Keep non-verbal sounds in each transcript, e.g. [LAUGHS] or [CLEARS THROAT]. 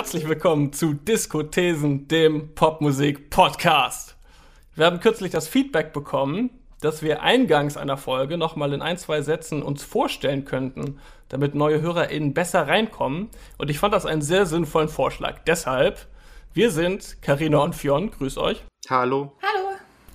Herzlich willkommen zu Diskothesen, dem Popmusik-Podcast. Wir haben kürzlich das Feedback bekommen, dass wir eingangs einer Folge nochmal in ein, zwei Sätzen uns vorstellen könnten, damit neue HörerInnen besser reinkommen. Und ich fand das einen sehr sinnvollen Vorschlag. Deshalb, wir sind Karina und Fionn, grüß euch. Hallo. Hallo.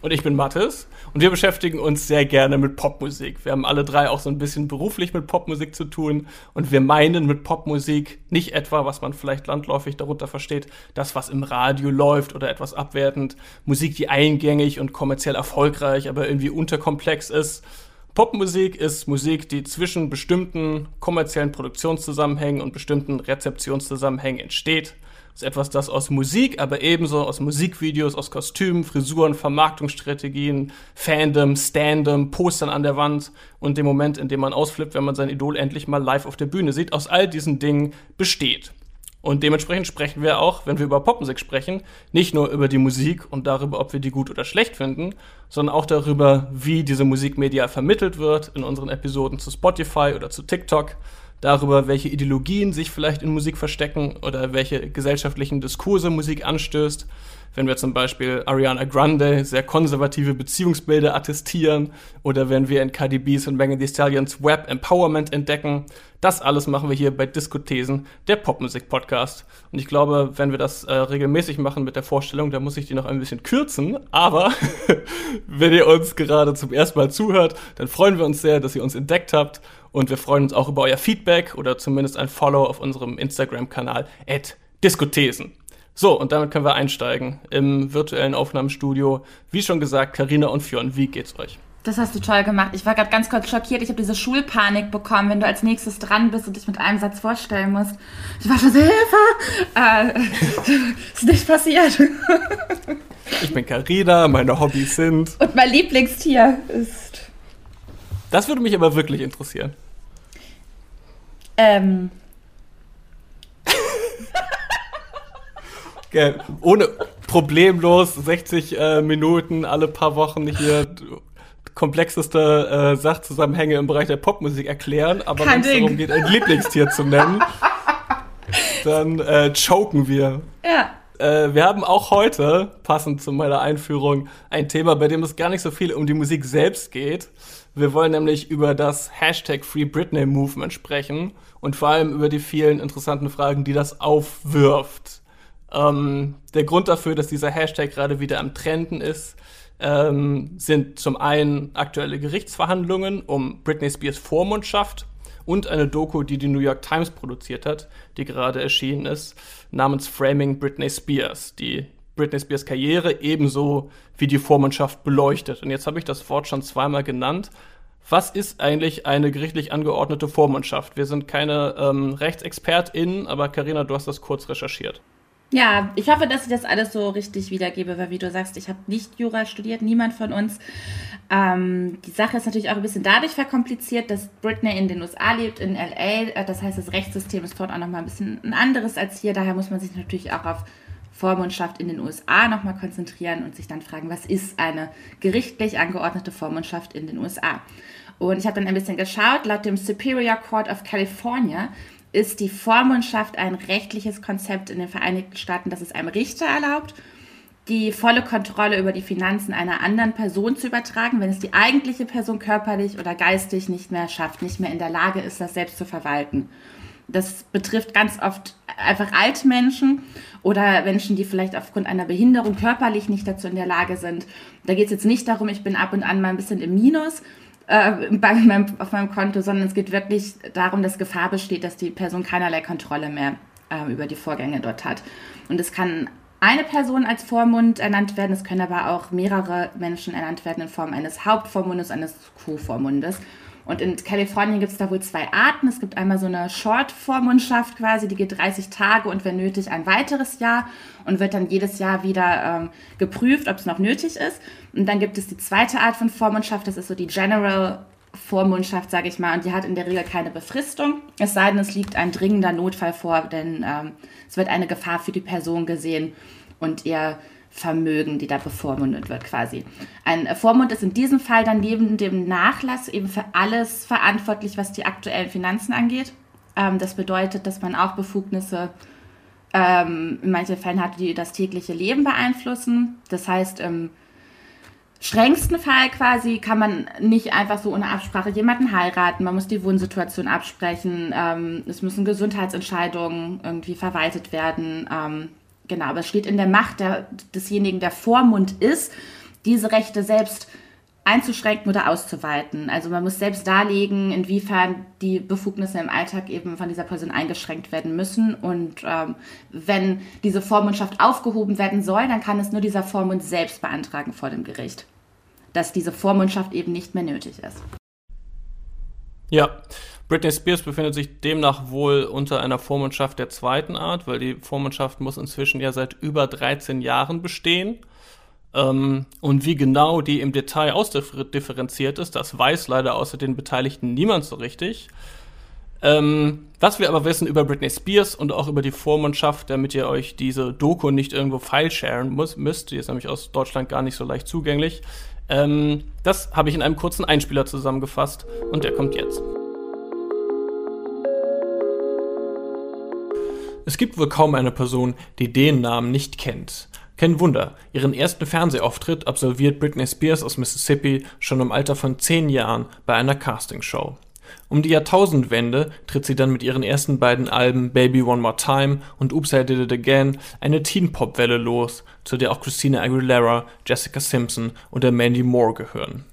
Und ich bin Mathis und wir beschäftigen uns sehr gerne mit Popmusik. Wir haben alle drei auch so ein bisschen beruflich mit Popmusik zu tun und wir meinen mit Popmusik nicht etwa, was man vielleicht landläufig darunter versteht, das, was im Radio läuft oder etwas abwertend. Musik, die eingängig und kommerziell erfolgreich, aber irgendwie unterkomplex ist. Popmusik ist Musik, die zwischen bestimmten kommerziellen Produktionszusammenhängen und bestimmten Rezeptionszusammenhängen entsteht ist etwas, das aus Musik, aber ebenso aus Musikvideos, aus Kostümen, Frisuren, Vermarktungsstrategien, Fandom, Standom, Postern an der Wand und dem Moment, in dem man ausflippt, wenn man sein Idol endlich mal live auf der Bühne sieht, aus all diesen Dingen besteht. Und dementsprechend sprechen wir auch, wenn wir über Popmusik sprechen, nicht nur über die Musik und darüber, ob wir die gut oder schlecht finden, sondern auch darüber, wie diese Musikmedia vermittelt wird in unseren Episoden zu Spotify oder zu TikTok darüber, welche Ideologien sich vielleicht in Musik verstecken oder welche gesellschaftlichen Diskurse Musik anstößt. Wenn wir zum Beispiel Ariana Grande sehr konservative Beziehungsbilder attestieren oder wenn wir in KDBs und Megan Thee Stallions Web Empowerment entdecken. Das alles machen wir hier bei Diskothesen, der Popmusik-Podcast. Und ich glaube, wenn wir das äh, regelmäßig machen mit der Vorstellung, dann muss ich die noch ein bisschen kürzen. Aber [LAUGHS] wenn ihr uns gerade zum ersten Mal zuhört, dann freuen wir uns sehr, dass ihr uns entdeckt habt und wir freuen uns auch über euer Feedback oder zumindest ein Follow auf unserem Instagram-Kanal at Diskothesen. So, und damit können wir einsteigen im virtuellen Aufnahmestudio. Wie schon gesagt, Karina und Fionn, wie geht's euch? Das hast du toll gemacht. Ich war gerade ganz kurz schockiert. Ich habe diese Schulpanik bekommen, wenn du als nächstes dran bist und dich mit einem Satz vorstellen musst. Ich war schon so, Hilfe! Äh, [LAUGHS] ist nicht passiert. ich bin Karina, meine Hobbys sind. Und mein Lieblingstier ist. Das würde mich aber wirklich interessieren. Ähm. Ohne problemlos 60 äh, Minuten alle paar Wochen hier komplexeste äh, Sachzusammenhänge im Bereich der Popmusik erklären, aber wenn es darum geht, ein Lieblingstier zu nennen, [LAUGHS] dann äh, choken wir. Ja. Äh, wir haben auch heute, passend zu meiner Einführung, ein Thema, bei dem es gar nicht so viel um die Musik selbst geht. Wir wollen nämlich über das Hashtag Free Britney Movement sprechen und vor allem über die vielen interessanten Fragen, die das aufwirft. Ähm, der Grund dafür, dass dieser Hashtag gerade wieder am Trenden ist, ähm, sind zum einen aktuelle Gerichtsverhandlungen um Britney Spears Vormundschaft und eine Doku, die die New York Times produziert hat, die gerade erschienen ist, namens Framing Britney Spears, die Britney Spears Karriere ebenso wie die Vormundschaft beleuchtet. Und jetzt habe ich das Wort schon zweimal genannt. Was ist eigentlich eine gerichtlich angeordnete Vormundschaft? Wir sind keine ähm, RechtsexpertInnen, aber Karina, du hast das kurz recherchiert. Ja, ich hoffe, dass ich das alles so richtig wiedergebe, weil wie du sagst, ich habe nicht Jura studiert, niemand von uns. Ähm, die Sache ist natürlich auch ein bisschen dadurch verkompliziert, dass Britney in den USA lebt, in LA. Äh, das heißt, das Rechtssystem ist dort auch nochmal ein bisschen ein anderes als hier. Daher muss man sich natürlich auch auf Vormundschaft in den USA nochmal konzentrieren und sich dann fragen, was ist eine gerichtlich angeordnete Vormundschaft in den USA? Und ich habe dann ein bisschen geschaut, laut dem Superior Court of California ist die Vormundschaft ein rechtliches Konzept in den Vereinigten Staaten, das es einem Richter erlaubt, die volle Kontrolle über die Finanzen einer anderen Person zu übertragen, wenn es die eigentliche Person körperlich oder geistig nicht mehr schafft, nicht mehr in der Lage ist, das selbst zu verwalten. Das betrifft ganz oft einfach alte Menschen oder Menschen, die vielleicht aufgrund einer Behinderung körperlich nicht dazu in der Lage sind. Da geht es jetzt nicht darum, ich bin ab und an mal ein bisschen im Minus, äh, meinem, auf meinem Konto, sondern es geht wirklich darum, dass Gefahr besteht, dass die Person keinerlei Kontrolle mehr äh, über die Vorgänge dort hat. Und es kann eine Person als Vormund ernannt werden, es können aber auch mehrere Menschen ernannt werden in Form eines Hauptvormundes, eines Co-Vormundes. Und in Kalifornien gibt es da wohl zwei Arten. Es gibt einmal so eine Short-Vormundschaft quasi, die geht 30 Tage und wenn nötig ein weiteres Jahr und wird dann jedes Jahr wieder ähm, geprüft, ob es noch nötig ist. Und dann gibt es die zweite Art von Vormundschaft, das ist so die General Vormundschaft, sage ich mal, und die hat in der Regel keine Befristung. Es sei denn, es liegt ein dringender Notfall vor, denn ähm, es wird eine Gefahr für die Person gesehen und ihr Vermögen, die da bevormundet wird quasi. Ein Vormund ist in diesem Fall dann neben dem Nachlass eben für alles verantwortlich, was die aktuellen Finanzen angeht. Ähm, das bedeutet, dass man auch Befugnisse ähm, in manchen Fällen hat, die das tägliche Leben beeinflussen. Das heißt, im strengsten Fall quasi kann man nicht einfach so ohne Absprache jemanden heiraten. Man muss die Wohnsituation absprechen. Ähm, es müssen Gesundheitsentscheidungen irgendwie verwaltet werden. Genau, aber es steht in der Macht der, desjenigen, der Vormund ist, diese Rechte selbst einzuschränken oder auszuweiten. Also man muss selbst darlegen, inwiefern die Befugnisse im Alltag eben von dieser Person eingeschränkt werden müssen. Und ähm, wenn diese Vormundschaft aufgehoben werden soll, dann kann es nur dieser Vormund selbst beantragen vor dem Gericht, dass diese Vormundschaft eben nicht mehr nötig ist. Ja, Britney Spears befindet sich demnach wohl unter einer Vormundschaft der zweiten Art, weil die Vormundschaft muss inzwischen ja seit über 13 Jahren bestehen. Ähm, und wie genau die im Detail ausdifferenziert ist, das weiß leider außer den Beteiligten niemand so richtig. Ähm, was wir aber wissen über Britney Spears und auch über die Vormundschaft, damit ihr euch diese Doku nicht irgendwo file-sharen müsst, die ist nämlich aus Deutschland gar nicht so leicht zugänglich, ähm, das habe ich in einem kurzen Einspieler zusammengefasst und der kommt jetzt. Es gibt wohl kaum eine Person, die den Namen nicht kennt. Kein Wunder, ihren ersten Fernsehauftritt absolviert Britney Spears aus Mississippi schon im Alter von zehn Jahren bei einer Castingshow. Um die Jahrtausendwende tritt sie dann mit ihren ersten beiden Alben Baby One More Time und Oops I Did It Again eine Teen-Pop-Welle los, zu der auch Christina Aguilera, Jessica Simpson oder Mandy Moore gehören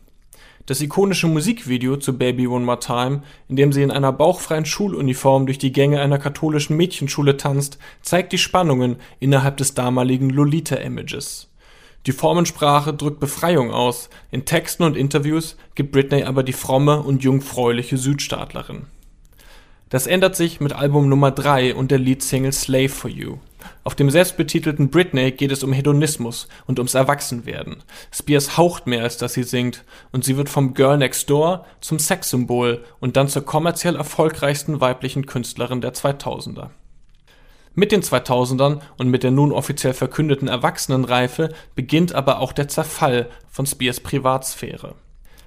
das ikonische Musikvideo zu Baby One More Time, in dem sie in einer bauchfreien Schuluniform durch die Gänge einer katholischen Mädchenschule tanzt, zeigt die Spannungen innerhalb des damaligen Lolita-Images. Die Formensprache drückt Befreiung aus, in Texten und Interviews gibt Britney aber die fromme und jungfräuliche Südstaatlerin. Das ändert sich mit Album Nummer 3 und der Leadsingle Slave for You. Auf dem selbstbetitelten Britney geht es um Hedonismus und ums Erwachsenwerden. Spears haucht mehr, als dass sie singt, und sie wird vom Girl Next Door zum Sexsymbol und dann zur kommerziell erfolgreichsten weiblichen Künstlerin der 2000er. Mit den 2000ern und mit der nun offiziell verkündeten Erwachsenenreife beginnt aber auch der Zerfall von Spears Privatsphäre.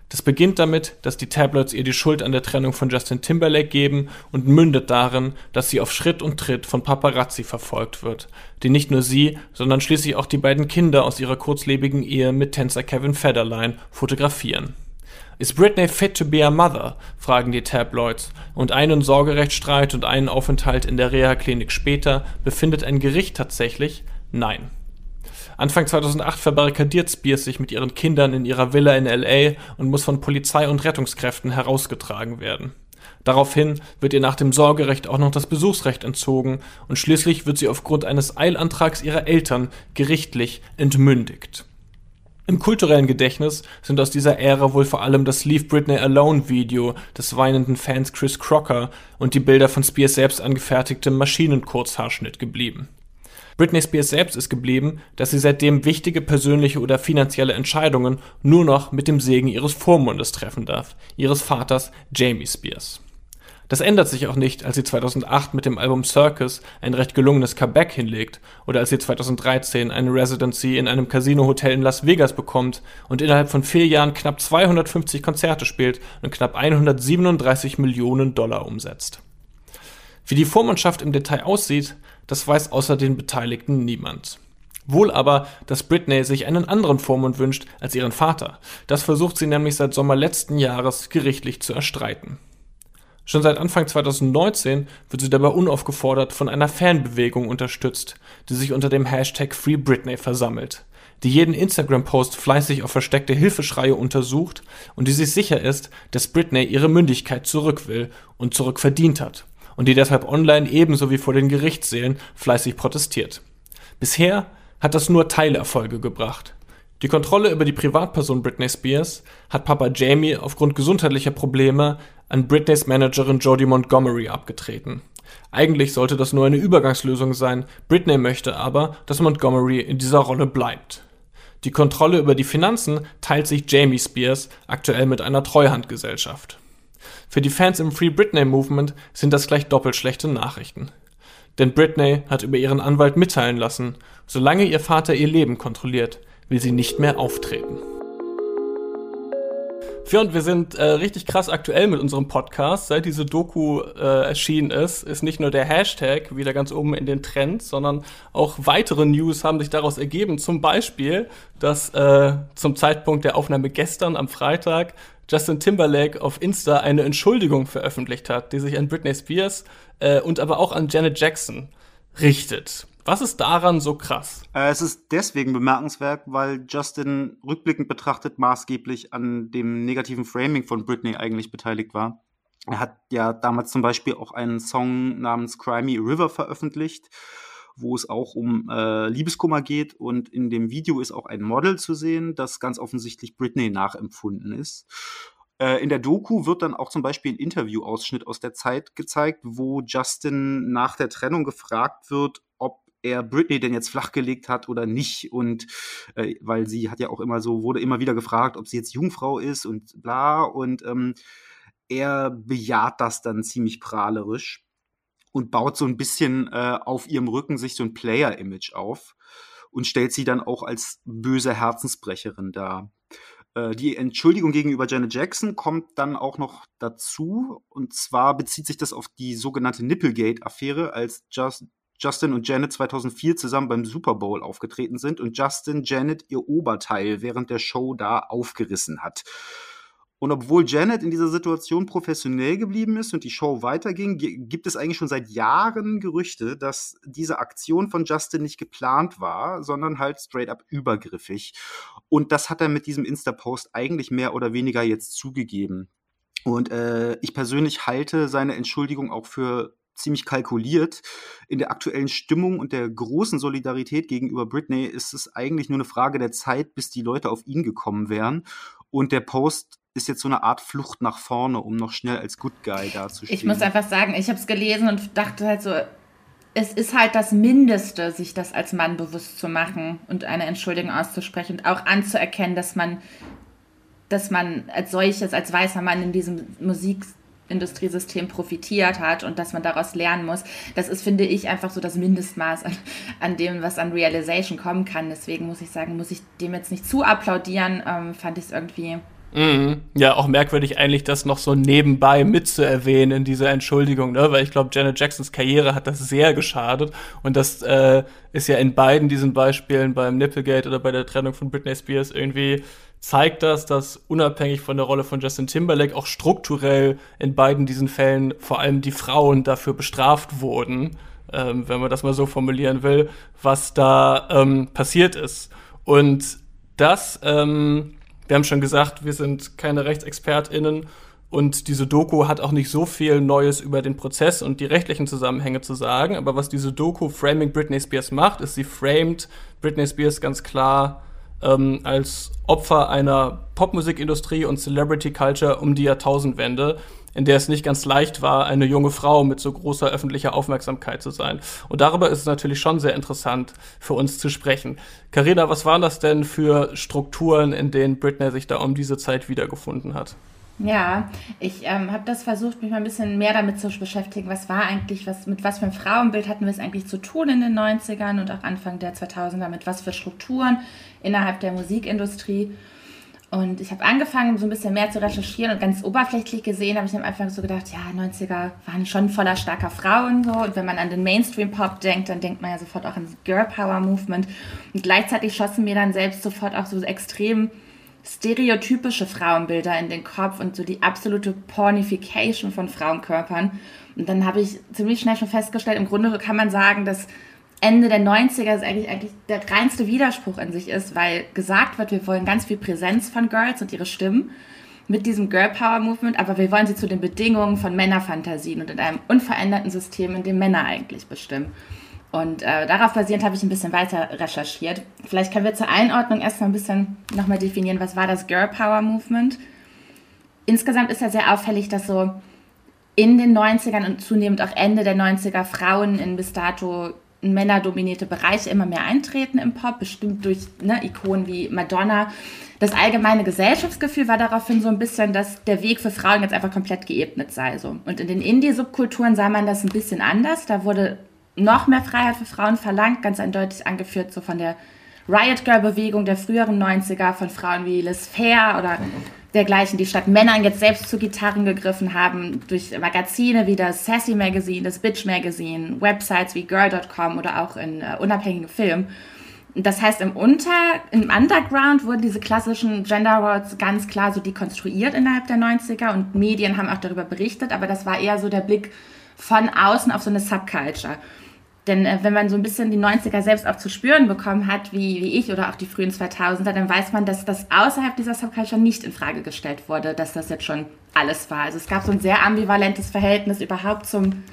Das beginnt damit, dass die Tabloids ihr die Schuld an der Trennung von Justin Timberlake geben und mündet darin, dass sie auf Schritt und Tritt von Paparazzi verfolgt wird, die nicht nur sie, sondern schließlich auch die beiden Kinder aus ihrer kurzlebigen Ehe mit Tänzer Kevin Federline fotografieren. Ist Britney fit to be a mother? fragen die Tabloids, und einen Sorgerechtsstreit und einen Aufenthalt in der Reha-Klinik später befindet ein Gericht tatsächlich Nein. Anfang 2008 verbarrikadiert Spears sich mit ihren Kindern in ihrer Villa in LA und muss von Polizei und Rettungskräften herausgetragen werden. Daraufhin wird ihr nach dem Sorgerecht auch noch das Besuchsrecht entzogen und schließlich wird sie aufgrund eines Eilantrags ihrer Eltern gerichtlich entmündigt. Im kulturellen Gedächtnis sind aus dieser Ära wohl vor allem das Leave Britney Alone Video des weinenden Fans Chris Crocker und die Bilder von Spears selbst angefertigtem Maschinenkurzhaarschnitt geblieben. Britney Spears selbst ist geblieben, dass sie seitdem wichtige persönliche oder finanzielle Entscheidungen nur noch mit dem Segen ihres Vormundes treffen darf, ihres Vaters Jamie Spears. Das ändert sich auch nicht, als sie 2008 mit dem Album Circus ein recht gelungenes Comeback hinlegt oder als sie 2013 eine Residency in einem Casino-Hotel in Las Vegas bekommt und innerhalb von vier Jahren knapp 250 Konzerte spielt und knapp 137 Millionen Dollar umsetzt. Wie die Vormundschaft im Detail aussieht, das weiß außer den Beteiligten niemand. Wohl aber, dass Britney sich einen anderen Vormund wünscht als ihren Vater. Das versucht sie nämlich seit Sommer letzten Jahres gerichtlich zu erstreiten. Schon seit Anfang 2019 wird sie dabei unaufgefordert von einer Fanbewegung unterstützt, die sich unter dem Hashtag Free Britney versammelt, die jeden Instagram-Post fleißig auf versteckte Hilfeschreie untersucht und die sich sicher ist, dass Britney ihre Mündigkeit zurück will und zurückverdient hat und die deshalb online ebenso wie vor den Gerichtssälen fleißig protestiert. Bisher hat das nur Teilerfolge gebracht. Die Kontrolle über die Privatperson Britney Spears hat Papa Jamie aufgrund gesundheitlicher Probleme an Britneys Managerin Jodie Montgomery abgetreten. Eigentlich sollte das nur eine Übergangslösung sein, Britney möchte aber, dass Montgomery in dieser Rolle bleibt. Die Kontrolle über die Finanzen teilt sich Jamie Spears aktuell mit einer Treuhandgesellschaft. Für die Fans im Free Britney Movement sind das gleich doppelt schlechte Nachrichten. Denn Britney hat über ihren Anwalt mitteilen lassen, solange ihr Vater ihr Leben kontrolliert, will sie nicht mehr auftreten. Fionn, wir sind äh, richtig krass aktuell mit unserem Podcast. Seit diese Doku äh, erschienen ist, ist nicht nur der Hashtag wieder ganz oben in den Trends, sondern auch weitere News haben sich daraus ergeben. Zum Beispiel, dass äh, zum Zeitpunkt der Aufnahme gestern am Freitag Justin Timberlake auf Insta eine Entschuldigung veröffentlicht hat, die sich an Britney Spears äh, und aber auch an Janet Jackson richtet. Was ist daran so krass? Äh, es ist deswegen bemerkenswert, weil Justin rückblickend betrachtet maßgeblich an dem negativen Framing von Britney eigentlich beteiligt war. Er hat ja damals zum Beispiel auch einen Song namens Crimey River veröffentlicht, wo es auch um äh, Liebeskummer geht. Und in dem Video ist auch ein Model zu sehen, das ganz offensichtlich Britney nachempfunden ist. Äh, in der Doku wird dann auch zum Beispiel ein Interviewausschnitt aus der Zeit gezeigt, wo Justin nach der Trennung gefragt wird, er Britney denn jetzt flachgelegt hat oder nicht. Und äh, weil sie hat ja auch immer so, wurde immer wieder gefragt, ob sie jetzt Jungfrau ist und bla. Und ähm, er bejaht das dann ziemlich prahlerisch und baut so ein bisschen äh, auf ihrem Rücken sich so ein Player-Image auf und stellt sie dann auch als böse Herzensbrecherin dar. Äh, die Entschuldigung gegenüber Janet Jackson kommt dann auch noch dazu. Und zwar bezieht sich das auf die sogenannte Nipplegate-Affäre, als Just, Justin und Janet 2004 zusammen beim Super Bowl aufgetreten sind und Justin Janet ihr Oberteil während der Show da aufgerissen hat. Und obwohl Janet in dieser Situation professionell geblieben ist und die Show weiterging, gibt es eigentlich schon seit Jahren Gerüchte, dass diese Aktion von Justin nicht geplant war, sondern halt straight up übergriffig. Und das hat er mit diesem Insta-Post eigentlich mehr oder weniger jetzt zugegeben. Und äh, ich persönlich halte seine Entschuldigung auch für ziemlich kalkuliert. In der aktuellen Stimmung und der großen Solidarität gegenüber Britney ist es eigentlich nur eine Frage der Zeit, bis die Leute auf ihn gekommen wären. Und der Post ist jetzt so eine Art Flucht nach vorne, um noch schnell als Good Guy dazustehen. Ich muss einfach sagen, ich habe es gelesen und dachte halt so, es ist halt das Mindeste, sich das als Mann bewusst zu machen und eine Entschuldigung auszusprechen und auch anzuerkennen, dass man, dass man als solches, als weißer Mann in diesem Musik Industriesystem profitiert hat und dass man daraus lernen muss. Das ist, finde ich, einfach so das Mindestmaß an, an dem, was an Realization kommen kann. Deswegen muss ich sagen, muss ich dem jetzt nicht zu applaudieren. Ähm, fand ich es irgendwie. Mhm. Ja, auch merkwürdig eigentlich, das noch so nebenbei mitzuerwähnen in dieser Entschuldigung, ne? weil ich glaube, Janet Jacksons Karriere hat das sehr geschadet und das äh, ist ja in beiden diesen Beispielen beim Nipplegate oder bei der Trennung von Britney Spears irgendwie zeigt das, dass unabhängig von der Rolle von Justin Timberlake auch strukturell in beiden diesen Fällen vor allem die Frauen dafür bestraft wurden, ähm, wenn man das mal so formulieren will, was da ähm, passiert ist. Und das, ähm, wir haben schon gesagt, wir sind keine RechtsexpertInnen und diese Doku hat auch nicht so viel Neues über den Prozess und die rechtlichen Zusammenhänge zu sagen. Aber was diese Doku Framing Britney Spears macht, ist, sie framed Britney Spears ganz klar ähm, als Opfer einer Popmusikindustrie und Celebrity Culture um die Jahrtausendwende, in der es nicht ganz leicht war, eine junge Frau mit so großer öffentlicher Aufmerksamkeit zu sein. Und darüber ist es natürlich schon sehr interessant für uns zu sprechen. Carina, was waren das denn für Strukturen, in denen Britney sich da um diese Zeit wiedergefunden hat? Ja, ich ähm, habe das versucht, mich mal ein bisschen mehr damit zu beschäftigen. Was war eigentlich, was, mit was für einem Frauenbild hatten wir es eigentlich zu tun in den 90ern und auch Anfang der 2000er, mit was für Strukturen innerhalb der Musikindustrie. Und ich habe angefangen, so ein bisschen mehr zu recherchieren und ganz oberflächlich gesehen habe ich am Anfang so gedacht, ja, 90er waren schon voller starker Frauen so. Und wenn man an den Mainstream-Pop denkt, dann denkt man ja sofort auch an das Girl Power Movement. Und gleichzeitig schossen mir dann selbst sofort auch so extrem stereotypische Frauenbilder in den Kopf und so die absolute Pornification von Frauenkörpern. Und dann habe ich ziemlich schnell schon festgestellt, im Grunde kann man sagen, dass Ende der 90er eigentlich, eigentlich der reinste Widerspruch in sich ist, weil gesagt wird, wir wollen ganz viel Präsenz von Girls und ihre Stimmen mit diesem Girl Power Movement, aber wir wollen sie zu den Bedingungen von Männerfantasien und in einem unveränderten System, in dem Männer eigentlich bestimmen. Und äh, darauf basierend habe ich ein bisschen weiter recherchiert. Vielleicht können wir zur Einordnung erstmal ein bisschen nochmal definieren, was war das Girl Power Movement. Insgesamt ist ja sehr auffällig, dass so in den 90ern und zunehmend auch Ende der 90er Frauen in bis dato männerdominierte Bereiche immer mehr eintreten im Pop, bestimmt durch ne, Ikonen wie Madonna. Das allgemeine Gesellschaftsgefühl war daraufhin so ein bisschen, dass der Weg für Frauen jetzt einfach komplett geebnet sei. So. Und in den Indie-Subkulturen sah man das ein bisschen anders. Da wurde noch mehr Freiheit für Frauen verlangt, ganz eindeutig angeführt so von der Riot Girl Bewegung der früheren 90er, von Frauen wie Liz Fair oder dergleichen, die statt Männern jetzt selbst zu Gitarren gegriffen haben, durch Magazine wie das Sassy Magazine, das Bitch Magazine, Websites wie Girl.com oder auch in äh, unabhängigen Filmen. Das heißt, im, Unter, im Underground wurden diese klassischen Gender Roles ganz klar so dekonstruiert innerhalb der 90er und Medien haben auch darüber berichtet, aber das war eher so der Blick von außen auf so eine Subculture. Denn äh, wenn man so ein bisschen die 90er selbst auch zu spüren bekommen hat, wie, wie ich oder auch die frühen 2000er, dann weiß man, dass das außerhalb dieser Subculture nicht in Frage gestellt wurde, dass das jetzt schon alles war. Also es gab so ein sehr ambivalentes Verhältnis überhaupt zum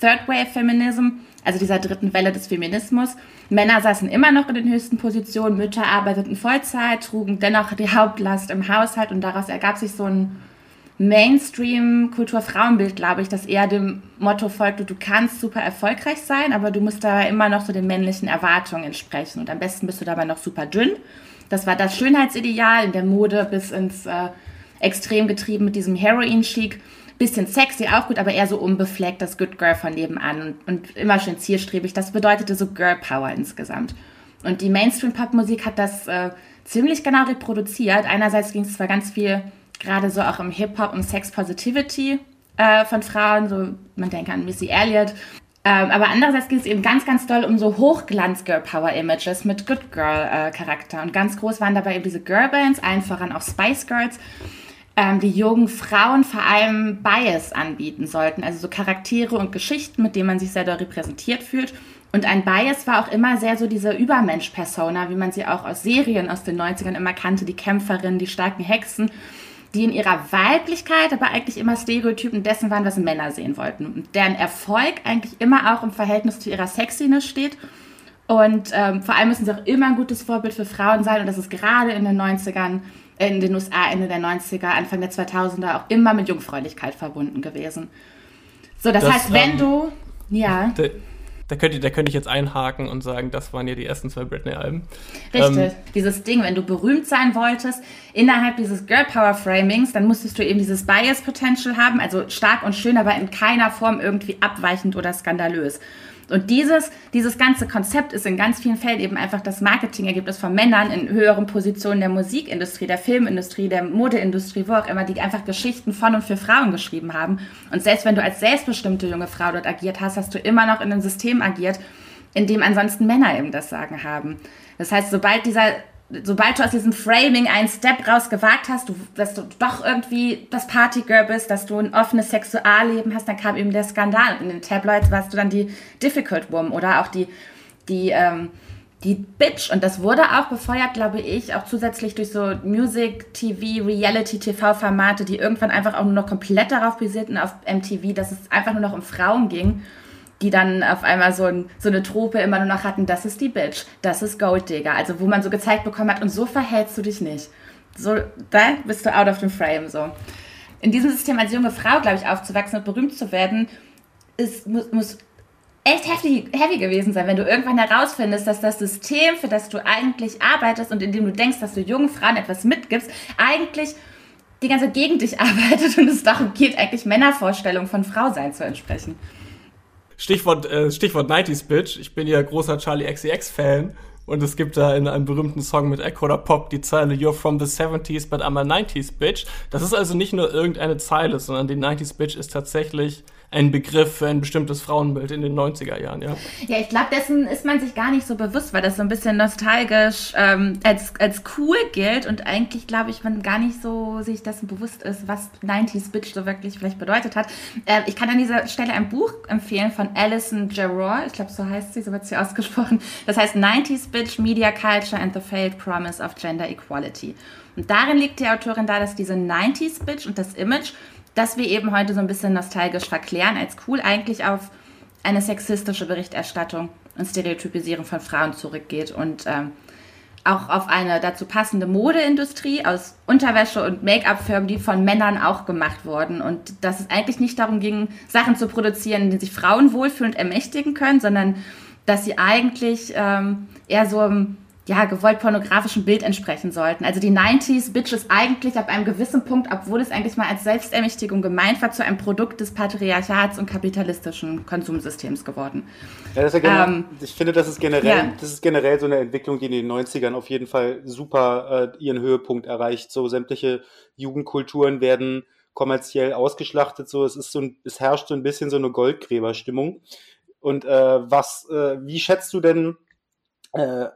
Third Wave Feminism, also dieser dritten Welle des Feminismus. Männer saßen immer noch in den höchsten Positionen, Mütter arbeiteten Vollzeit, trugen dennoch die Hauptlast im Haushalt und daraus ergab sich so ein Mainstream-Kultur-Frauenbild, glaube ich, das eher dem Motto folgte, du kannst super erfolgreich sein, aber du musst da immer noch so den männlichen Erwartungen entsprechen. Und am besten bist du dabei noch super dünn. Das war das Schönheitsideal in der Mode bis ins äh, Extrem getrieben mit diesem Heroin-Chic. Bisschen sexy, auch gut, aber eher so unbefleckt, das Good Girl von nebenan und, und immer schön zielstrebig. Das bedeutete so Girl Power insgesamt. Und die Mainstream-Pop-Musik hat das äh, ziemlich genau reproduziert. Einerseits ging es zwar ganz viel gerade so auch im Hip-Hop um Sex Positivity äh, von Frauen, so man denkt an Missy Elliott. Ähm, aber andererseits geht es eben ganz, ganz doll um so Hochglanz-Girl-Power-Images mit Good Girl-Charakter. Äh, und ganz groß waren dabei eben diese Girl-Bands, allen voran auch Spice Girls, ähm, die jungen Frauen vor allem Bias anbieten sollten. Also so Charaktere und Geschichten, mit denen man sich sehr doll repräsentiert fühlt. Und ein Bias war auch immer sehr so diese Übermensch-Persona, wie man sie auch aus Serien aus den 90ern immer kannte, die Kämpferin, die starken Hexen die in ihrer Weiblichkeit aber eigentlich immer Stereotypen dessen waren, was Männer sehen wollten. Und deren Erfolg eigentlich immer auch im Verhältnis zu ihrer Sexiness steht. Und ähm, vor allem müssen sie auch immer ein gutes Vorbild für Frauen sein. Und das ist gerade in den 90ern, in den USA Ende der 90er, Anfang der 2000er auch immer mit Jungfräulichkeit verbunden gewesen. So, das, das heißt, wenn ähm, du, ja. Da könnte, da könnte ich jetzt einhaken und sagen, das waren ja die ersten zwei Britney-Alben. Richtig. Ähm, dieses Ding, wenn du berühmt sein wolltest, innerhalb dieses Girl Power Framings, dann musstest du eben dieses Bias Potential haben, also stark und schön, aber in keiner Form irgendwie abweichend oder skandalös. Und dieses, dieses ganze Konzept ist in ganz vielen Fällen eben einfach das Marketingergebnis von Männern in höheren Positionen der Musikindustrie, der Filmindustrie, der Modeindustrie, wo auch immer, die einfach Geschichten von und für Frauen geschrieben haben. Und selbst wenn du als selbstbestimmte junge Frau dort agiert hast, hast du immer noch in einem System agiert, in dem ansonsten Männer eben das Sagen haben. Das heißt, sobald dieser sobald du aus diesem Framing einen Step raus gewagt hast, du, dass du doch irgendwie das Partygirl bist, dass du ein offenes Sexualleben hast, dann kam eben der Skandal. In den Tabloids warst du dann die Difficult Woman oder auch die, die, ähm, die Bitch. Und das wurde auch befeuert, glaube ich, auch zusätzlich durch so Music, TV, Reality, TV-Formate, die irgendwann einfach auch nur noch komplett darauf basierten, auf MTV, dass es einfach nur noch um Frauen ging die dann auf einmal so, ein, so eine Trope immer nur noch hatten, das ist die Bitch, das ist Golddigger. Also wo man so gezeigt bekommen hat, und so verhältst du dich nicht. So, da bist du out of the frame, so. In diesem System als junge Frau, glaube ich, aufzuwachsen und berühmt zu werden, ist, muss, muss echt heavy, heavy gewesen sein, wenn du irgendwann herausfindest, dass das System, für das du eigentlich arbeitest und in dem du denkst, dass du jungen Frauen etwas mitgibst, eigentlich die ganze gegen dich [LAUGHS] arbeitet und es darum geht, eigentlich Männervorstellungen von Frau sein zu entsprechen. Stichwort, äh, Stichwort 90s Bitch. Ich bin ja großer Charlie XCX-Fan. Und es gibt da in einem berühmten Song mit Echo oder Pop die Zeile You're from the 70s, but I'm a 90s Bitch. Das ist also nicht nur irgendeine Zeile, sondern die 90s Bitch ist tatsächlich ein Begriff für ein bestimmtes Frauenbild in den 90er Jahren, ja. Ja, ich glaube, dessen ist man sich gar nicht so bewusst, weil das so ein bisschen nostalgisch ähm, als, als cool gilt und eigentlich, glaube ich, man gar nicht so sich dessen bewusst ist, was 90s Bitch so wirklich vielleicht bedeutet hat. Äh, ich kann an dieser Stelle ein Buch empfehlen von Alison Gerard, ich glaube, so heißt sie, so wird sie [LAUGHS] ausgesprochen. Das heißt 90s Bitch, Media Culture and the Failed Promise of Gender Equality. Und darin liegt die Autorin da, dass diese 90s Bitch und das Image dass wir eben heute so ein bisschen nostalgisch verklären, als cool eigentlich auf eine sexistische Berichterstattung und Stereotypisierung von Frauen zurückgeht und ähm, auch auf eine dazu passende Modeindustrie aus Unterwäsche und Make-up-Firmen, die von Männern auch gemacht wurden. Und dass es eigentlich nicht darum ging, Sachen zu produzieren, in denen sich Frauen wohlfühlen und ermächtigen können, sondern dass sie eigentlich ähm, eher so ja, gewollt pornografischen Bild entsprechen sollten. Also die 90s Bitch ist eigentlich ab einem gewissen Punkt, obwohl es eigentlich mal als Selbstermächtigung gemeint war, zu einem Produkt des Patriarchats und kapitalistischen Konsumsystems geworden. Ja, das ist ja ähm, ich finde, das ist, generell, ja. das ist generell so eine Entwicklung, die in den 90ern auf jeden Fall super äh, ihren Höhepunkt erreicht. So sämtliche Jugendkulturen werden kommerziell ausgeschlachtet. So, es ist so ein, es herrscht so ein bisschen so eine Goldgräberstimmung. Und äh, was, äh, wie schätzt du denn äh,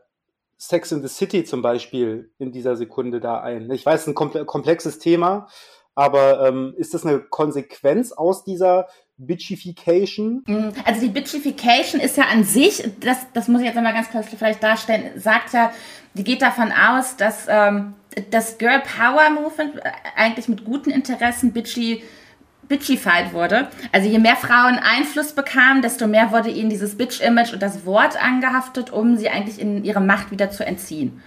Sex in the City zum Beispiel in dieser Sekunde da ein? Ich weiß, ein komplexes Thema, aber ähm, ist das eine Konsequenz aus dieser Bitchification? Mm, also die Bitchification ist ja an sich, das, das muss ich jetzt einmal ganz kurz vielleicht darstellen, sagt ja, die geht davon aus, dass ähm, das Girl Power Movement eigentlich mit guten Interessen Bitchy bitchified wurde. Also je mehr Frauen Einfluss bekamen, desto mehr wurde ihnen dieses Bitch-Image und das Wort angehaftet, um sie eigentlich in ihre Macht wieder zu entziehen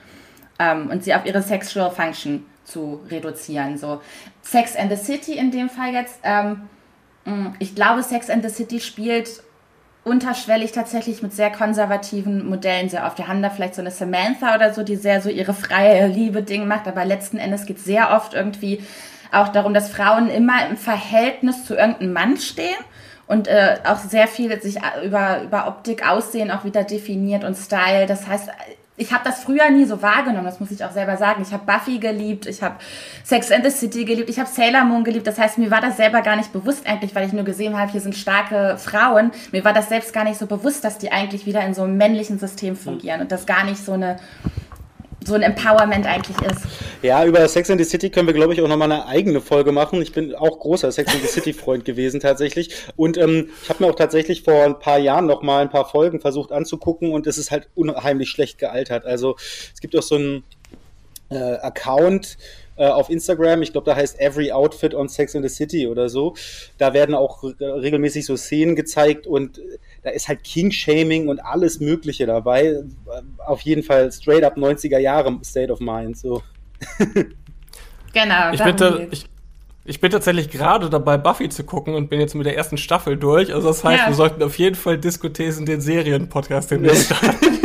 ähm, und sie auf ihre Sexual Function zu reduzieren. So Sex and the City in dem Fall jetzt. Ähm, mm, ich glaube, Sex and the City spielt unterschwellig tatsächlich mit sehr konservativen Modellen sehr oft. Wir haben da vielleicht so eine Samantha oder so, die sehr so ihre freie Liebe-Ding macht, aber letzten Endes geht es sehr oft irgendwie auch darum, dass Frauen immer im Verhältnis zu irgendeinem Mann stehen und äh, auch sehr viel sich über, über Optik, Aussehen auch wieder definiert und Style. Das heißt, ich habe das früher nie so wahrgenommen, das muss ich auch selber sagen. Ich habe Buffy geliebt, ich habe Sex and the City geliebt, ich habe Sailor Moon geliebt. Das heißt, mir war das selber gar nicht bewusst eigentlich, weil ich nur gesehen habe, hier sind starke Frauen. Mir war das selbst gar nicht so bewusst, dass die eigentlich wieder in so einem männlichen System fungieren und das gar nicht so eine so ein Empowerment eigentlich ist. Ja, über Sex and the City können wir, glaube ich, auch nochmal eine eigene Folge machen. Ich bin auch großer Sex and the City-Freund gewesen tatsächlich. Und ähm, ich habe mir auch tatsächlich vor ein paar Jahren nochmal ein paar Folgen versucht anzugucken und es ist halt unheimlich schlecht gealtert. Also es gibt auch so einen äh, Account, äh, auf Instagram. Ich glaube, da heißt Every Outfit on Sex in the City oder so. Da werden auch regelmäßig so Szenen gezeigt und da ist halt King-Shaming und alles Mögliche dabei. Auf jeden Fall straight up 90er Jahre State of Mind. So. [LAUGHS] genau. Ich bin, ich, ich bin tatsächlich gerade dabei, Buffy zu gucken und bin jetzt mit der ersten Staffel durch. Also das heißt, ja. wir sollten auf jeden Fall Diskutesen den Serien-Podcast demnächst [LAUGHS] starten.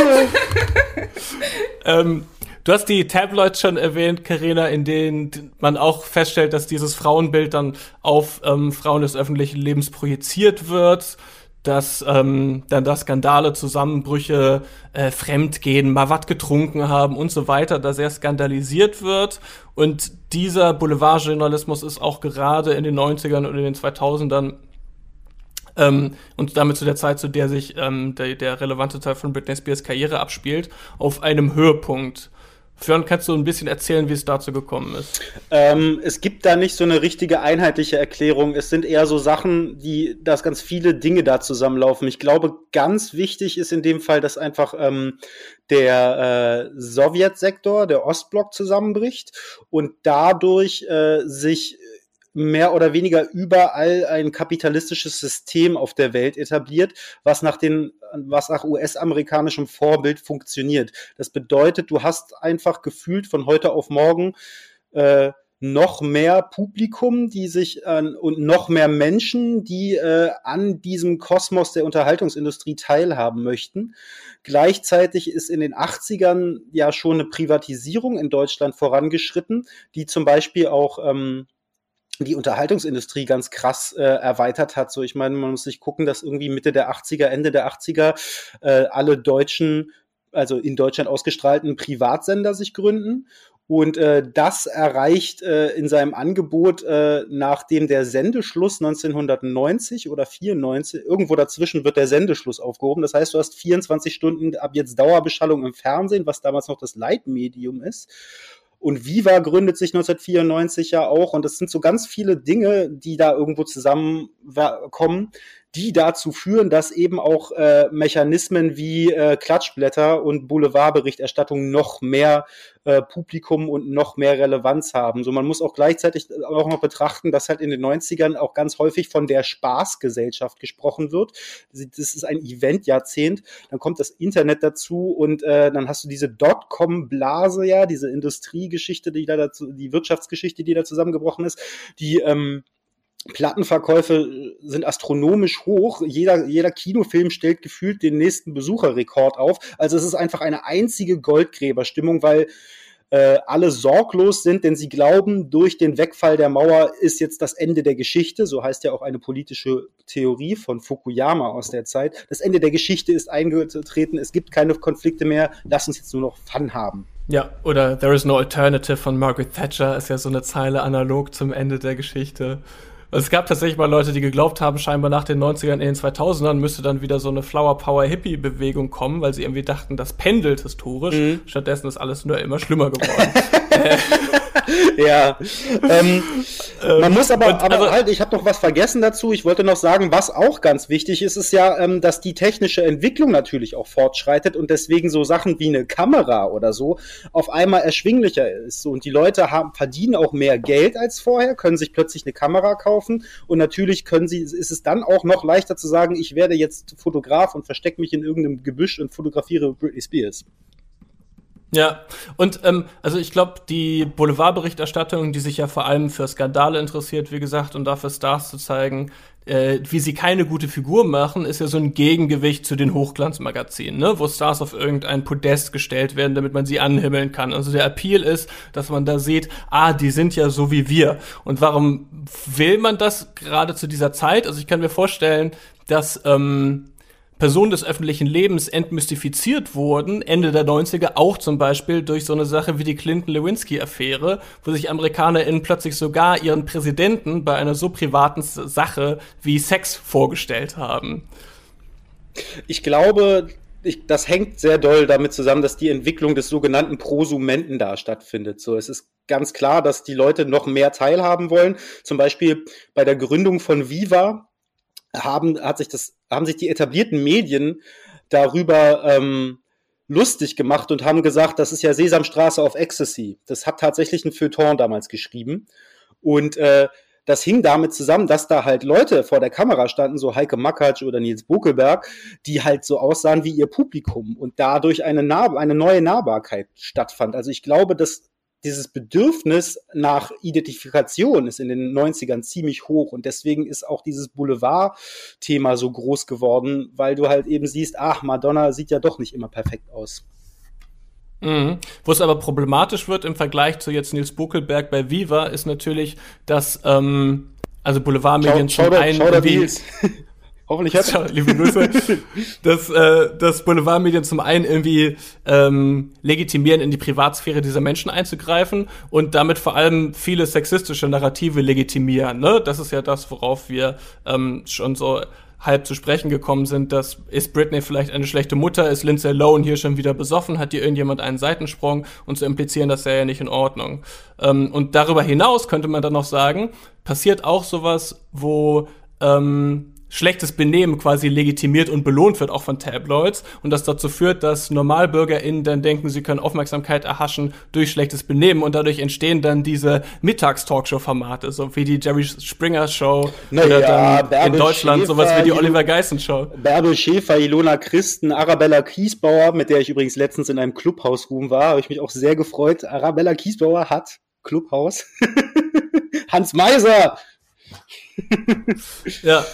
[LAUGHS] ähm, Du hast die Tabloids schon erwähnt, Karina, in denen man auch feststellt, dass dieses Frauenbild dann auf ähm, Frauen des öffentlichen Lebens projiziert wird, dass ähm, dann da Skandale, Zusammenbrüche, äh, Fremdgehen, mal was getrunken haben und so weiter, da sehr skandalisiert wird. Und dieser Boulevardjournalismus ist auch gerade in den 90ern und in den 2000ern ähm, und damit zu der Zeit, zu der sich ähm, der, der relevante Teil von Britney Spears Karriere abspielt, auf einem Höhepunkt. Fürn, kannst du ein bisschen erzählen, wie es dazu gekommen ist? Ähm, es gibt da nicht so eine richtige einheitliche Erklärung. Es sind eher so Sachen, die, dass ganz viele Dinge da zusammenlaufen. Ich glaube, ganz wichtig ist in dem Fall, dass einfach ähm, der äh, Sowjetsektor, der Ostblock zusammenbricht und dadurch äh, sich mehr oder weniger überall ein kapitalistisches System auf der Welt etabliert, was nach den, was nach US-amerikanischem Vorbild funktioniert. Das bedeutet, du hast einfach gefühlt von heute auf morgen äh, noch mehr Publikum, die sich äh, und noch mehr Menschen, die äh, an diesem Kosmos der Unterhaltungsindustrie teilhaben möchten. Gleichzeitig ist in den 80ern ja schon eine Privatisierung in Deutschland vorangeschritten, die zum Beispiel auch ähm, die Unterhaltungsindustrie ganz krass äh, erweitert hat. So, ich meine, man muss sich gucken, dass irgendwie Mitte der 80er, Ende der 80er äh, alle deutschen, also in Deutschland ausgestrahlten Privatsender sich gründen. Und äh, das erreicht äh, in seinem Angebot, äh, nachdem der Sendeschluss 1990 oder 94, irgendwo dazwischen wird der Sendeschluss aufgehoben. Das heißt, du hast 24 Stunden ab jetzt Dauerbeschallung im Fernsehen, was damals noch das Leitmedium ist. Und Viva gründet sich 1994 ja auch. Und es sind so ganz viele Dinge, die da irgendwo zusammenkommen, die dazu führen, dass eben auch äh, Mechanismen wie äh, Klatschblätter und Boulevardberichterstattung noch mehr äh, Publikum und noch mehr Relevanz haben. So, man muss auch gleichzeitig auch noch betrachten, dass halt in den 90ern auch ganz häufig von der Spaßgesellschaft gesprochen wird. Das ist ein Eventjahrzehnt. Dann kommt das Internet dazu und äh, dann hast du diese Dotcom-Blase, ja, diese Industriegeschichte, die da dazu, die Wirtschaftsgeschichte, die da zusammengebrochen ist, die ähm, Plattenverkäufe sind astronomisch hoch. Jeder, jeder Kinofilm stellt gefühlt den nächsten Besucherrekord auf. Also es ist einfach eine einzige Goldgräberstimmung, weil äh, alle sorglos sind, denn sie glauben, durch den Wegfall der Mauer ist jetzt das Ende der Geschichte. So heißt ja auch eine politische Theorie von Fukuyama aus der Zeit. Das Ende der Geschichte ist eingetreten, es gibt keine Konflikte mehr, lass uns jetzt nur noch Fun haben. Ja, oder There is no alternative von Margaret Thatcher ist ja so eine Zeile analog zum Ende der Geschichte. Es gab tatsächlich mal Leute, die geglaubt haben, scheinbar nach den 90ern, in den 2000ern müsste dann wieder so eine Flower Power Hippie Bewegung kommen, weil sie irgendwie dachten, das pendelt historisch. Mhm. Stattdessen ist alles nur immer schlimmer geworden. [LAUGHS] [LAUGHS] [LAUGHS] ja. Ähm, ähm, man muss aber, aber also, halt, ich habe noch was vergessen dazu. Ich wollte noch sagen, was auch ganz wichtig ist, ist ja, ähm, dass die technische Entwicklung natürlich auch fortschreitet und deswegen so Sachen wie eine Kamera oder so auf einmal erschwinglicher ist. Und die Leute haben, verdienen auch mehr Geld als vorher, können sich plötzlich eine Kamera kaufen und natürlich können sie, ist es dann auch noch leichter zu sagen, ich werde jetzt Fotograf und verstecke mich in irgendeinem Gebüsch und fotografiere Britney Spears. Ja, und ähm, also ich glaube, die Boulevardberichterstattung, die sich ja vor allem für Skandale interessiert, wie gesagt, und dafür Stars zu zeigen, äh, wie sie keine gute Figur machen, ist ja so ein Gegengewicht zu den Hochglanzmagazinen, ne? wo Stars auf irgendein Podest gestellt werden, damit man sie anhimmeln kann. Also der Appeal ist, dass man da sieht, ah, die sind ja so wie wir. Und warum will man das gerade zu dieser Zeit? Also ich kann mir vorstellen, dass ähm, Personen des öffentlichen Lebens entmystifiziert wurden, Ende der 90er, auch zum Beispiel durch so eine Sache wie die Clinton-Lewinsky-Affäre, wo sich AmerikanerInnen plötzlich sogar ihren Präsidenten bei einer so privaten Sache wie Sex vorgestellt haben. Ich glaube, ich, das hängt sehr doll damit zusammen, dass die Entwicklung des sogenannten Prosumenten da stattfindet. So, es ist ganz klar, dass die Leute noch mehr teilhaben wollen. Zum Beispiel bei der Gründung von Viva haben, hat sich das, haben sich die etablierten Medien darüber ähm, lustig gemacht und haben gesagt, das ist ja Sesamstraße auf Ecstasy. Das hat tatsächlich ein Feuilleton damals geschrieben. Und äh, das hing damit zusammen, dass da halt Leute vor der Kamera standen, so Heike Makatsch oder Nils Bokelberg, die halt so aussahen wie ihr Publikum und dadurch eine, nah eine neue Nahbarkeit stattfand. Also ich glaube, dass dieses Bedürfnis nach Identifikation ist in den 90ern ziemlich hoch und deswegen ist auch dieses Boulevard-Thema so groß geworden, weil du halt eben siehst, ach, Madonna sieht ja doch nicht immer perfekt aus. Mhm. Wo es aber problematisch wird im Vergleich zu jetzt Nils Buckelberg bei Viva, ist natürlich, dass ähm, also Boulevardmedien zum einen schau Hoffentlich hat er. Liebe Grüße. dass, äh, dass Boulevardmedien zum einen irgendwie ähm, legitimieren, in die Privatsphäre dieser Menschen einzugreifen und damit vor allem viele sexistische Narrative legitimieren. Ne? Das ist ja das, worauf wir ähm, schon so halb zu sprechen gekommen sind, dass ist Britney vielleicht eine schlechte Mutter, ist Lindsay Lohan hier schon wieder besoffen, hat hier irgendjemand einen Seitensprung und zu implizieren, das sei ja nicht in Ordnung. Ähm, und darüber hinaus könnte man dann noch sagen, passiert auch sowas, wo ähm, schlechtes Benehmen quasi legitimiert und belohnt wird, auch von Tabloids, und das dazu führt, dass NormalbürgerInnen dann denken, sie können Aufmerksamkeit erhaschen durch schlechtes Benehmen und dadurch entstehen dann diese Mittagstalkshow-Formate, so wie die Jerry Springer Show Na oder ja, dann Bärbel in Deutschland Schäfer, sowas wie die Oliver Geissen Show. Bärbel Schäfer, Ilona Christen, Arabella Kiesbauer, mit der ich übrigens letztens in einem Clubhaus-Room war, habe ich mich auch sehr gefreut. Arabella Kiesbauer hat Clubhaus. [LAUGHS] Hans Meiser! ja,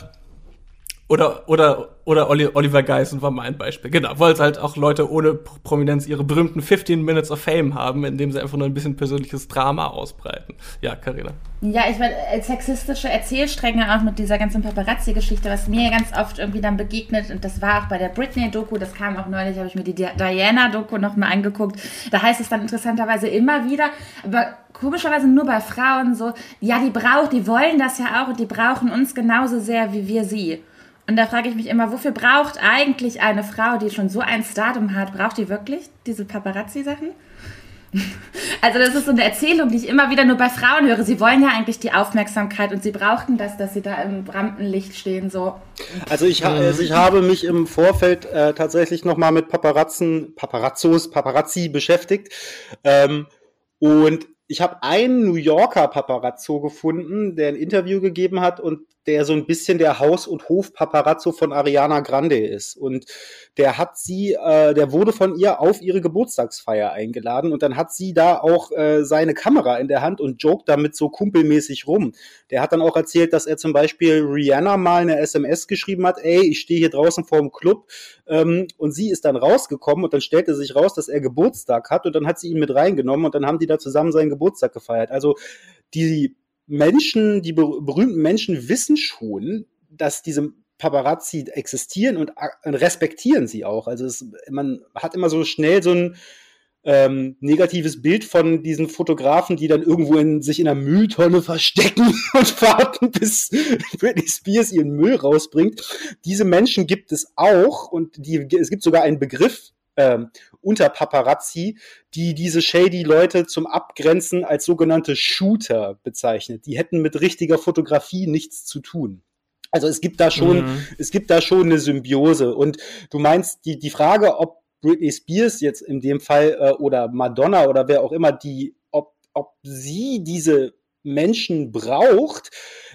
oder, oder, oder Oliver Geissen war mein Beispiel. Genau, weil es halt auch Leute ohne Prominenz ihre berühmten 15 Minutes of Fame haben, indem sie einfach nur ein bisschen persönliches Drama ausbreiten. Ja, Karina. Ja, ich meine, äh, sexistische Erzählstränge auch mit dieser ganzen Paparazzi-Geschichte, was mir ganz oft irgendwie dann begegnet, und das war auch bei der Britney-Doku, das kam auch neulich, habe ich mir die Diana-Doku nochmal angeguckt. Da heißt es dann interessanterweise immer wieder, aber komischerweise nur bei Frauen so, ja, die braucht, die wollen das ja auch und die brauchen uns genauso sehr wie wir sie. Und da frage ich mich immer, wofür braucht eigentlich eine Frau, die schon so ein Stardom hat, braucht die wirklich diese Paparazzi-Sachen? [LAUGHS] Also das ist so eine Erzählung, die ich immer wieder nur bei Frauen höre. Sie wollen ja eigentlich die Aufmerksamkeit und sie brauchten das, dass sie da im Rampenlicht stehen. So. Also ich, also ich habe mich im Vorfeld äh, tatsächlich nochmal mit Paparazzen, Paparazzos, Paparazzi beschäftigt. Ähm, und ich habe einen New Yorker Paparazzo gefunden, der ein Interview gegeben hat und der so ein bisschen der Haus- und Hof-Paparazzo von Ariana Grande ist. Und der hat sie, äh, der wurde von ihr auf ihre Geburtstagsfeier eingeladen und dann hat sie da auch äh, seine Kamera in der Hand und jokt damit so kumpelmäßig rum. Der hat dann auch erzählt, dass er zum Beispiel Rihanna mal eine SMS geschrieben hat, ey, ich stehe hier draußen vor dem Club ähm, und sie ist dann rausgekommen und dann stellte sich raus, dass er Geburtstag hat und dann hat sie ihn mit reingenommen und dann haben die da zusammen seinen Geburtstag gefeiert. Also die Menschen, die berühmten Menschen wissen schon, dass diese Paparazzi existieren und, und respektieren sie auch. Also es, man hat immer so schnell so ein ähm, negatives Bild von diesen Fotografen, die dann irgendwo in, sich in einer Mülltonne verstecken [LAUGHS] und warten, bis [LAUGHS] Britney Spears ihren Müll rausbringt. Diese Menschen gibt es auch und die, es gibt sogar einen Begriff ähm, unter Paparazzi, die diese shady Leute zum Abgrenzen als sogenannte Shooter bezeichnet. Die hätten mit richtiger Fotografie nichts zu tun. Also es gibt da schon, mhm. es gibt da schon eine Symbiose. Und du meinst, die, die Frage, ob Britney Spears jetzt in dem Fall äh, oder Madonna oder wer auch immer, die, ob, ob sie diese Menschen braucht.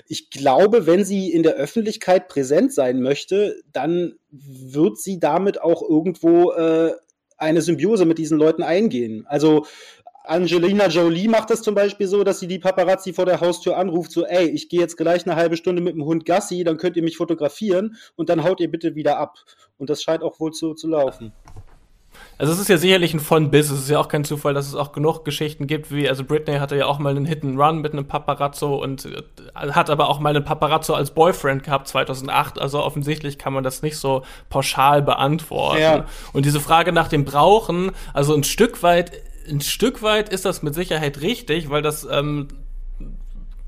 Ich glaube, wenn sie in der Öffentlichkeit präsent sein möchte, dann wird sie damit auch irgendwo äh, eine Symbiose mit diesen Leuten eingehen. Also Angelina Jolie macht das zum Beispiel so, dass sie die Paparazzi vor der Haustür anruft, so, ey, ich gehe jetzt gleich eine halbe Stunde mit dem Hund Gassi, dann könnt ihr mich fotografieren und dann haut ihr bitte wieder ab. Und das scheint auch wohl zu, zu laufen. Also es ist ja sicherlich ein von bis. Es ist ja auch kein Zufall, dass es auch genug Geschichten gibt, wie also Britney hatte ja auch mal einen Hit and Run mit einem Paparazzo und äh, hat aber auch mal einen Paparazzo als Boyfriend gehabt 2008. Also offensichtlich kann man das nicht so pauschal beantworten. Ja. Und diese Frage nach dem Brauchen, also ein Stück weit ein Stück weit ist das mit Sicherheit richtig, weil das ähm,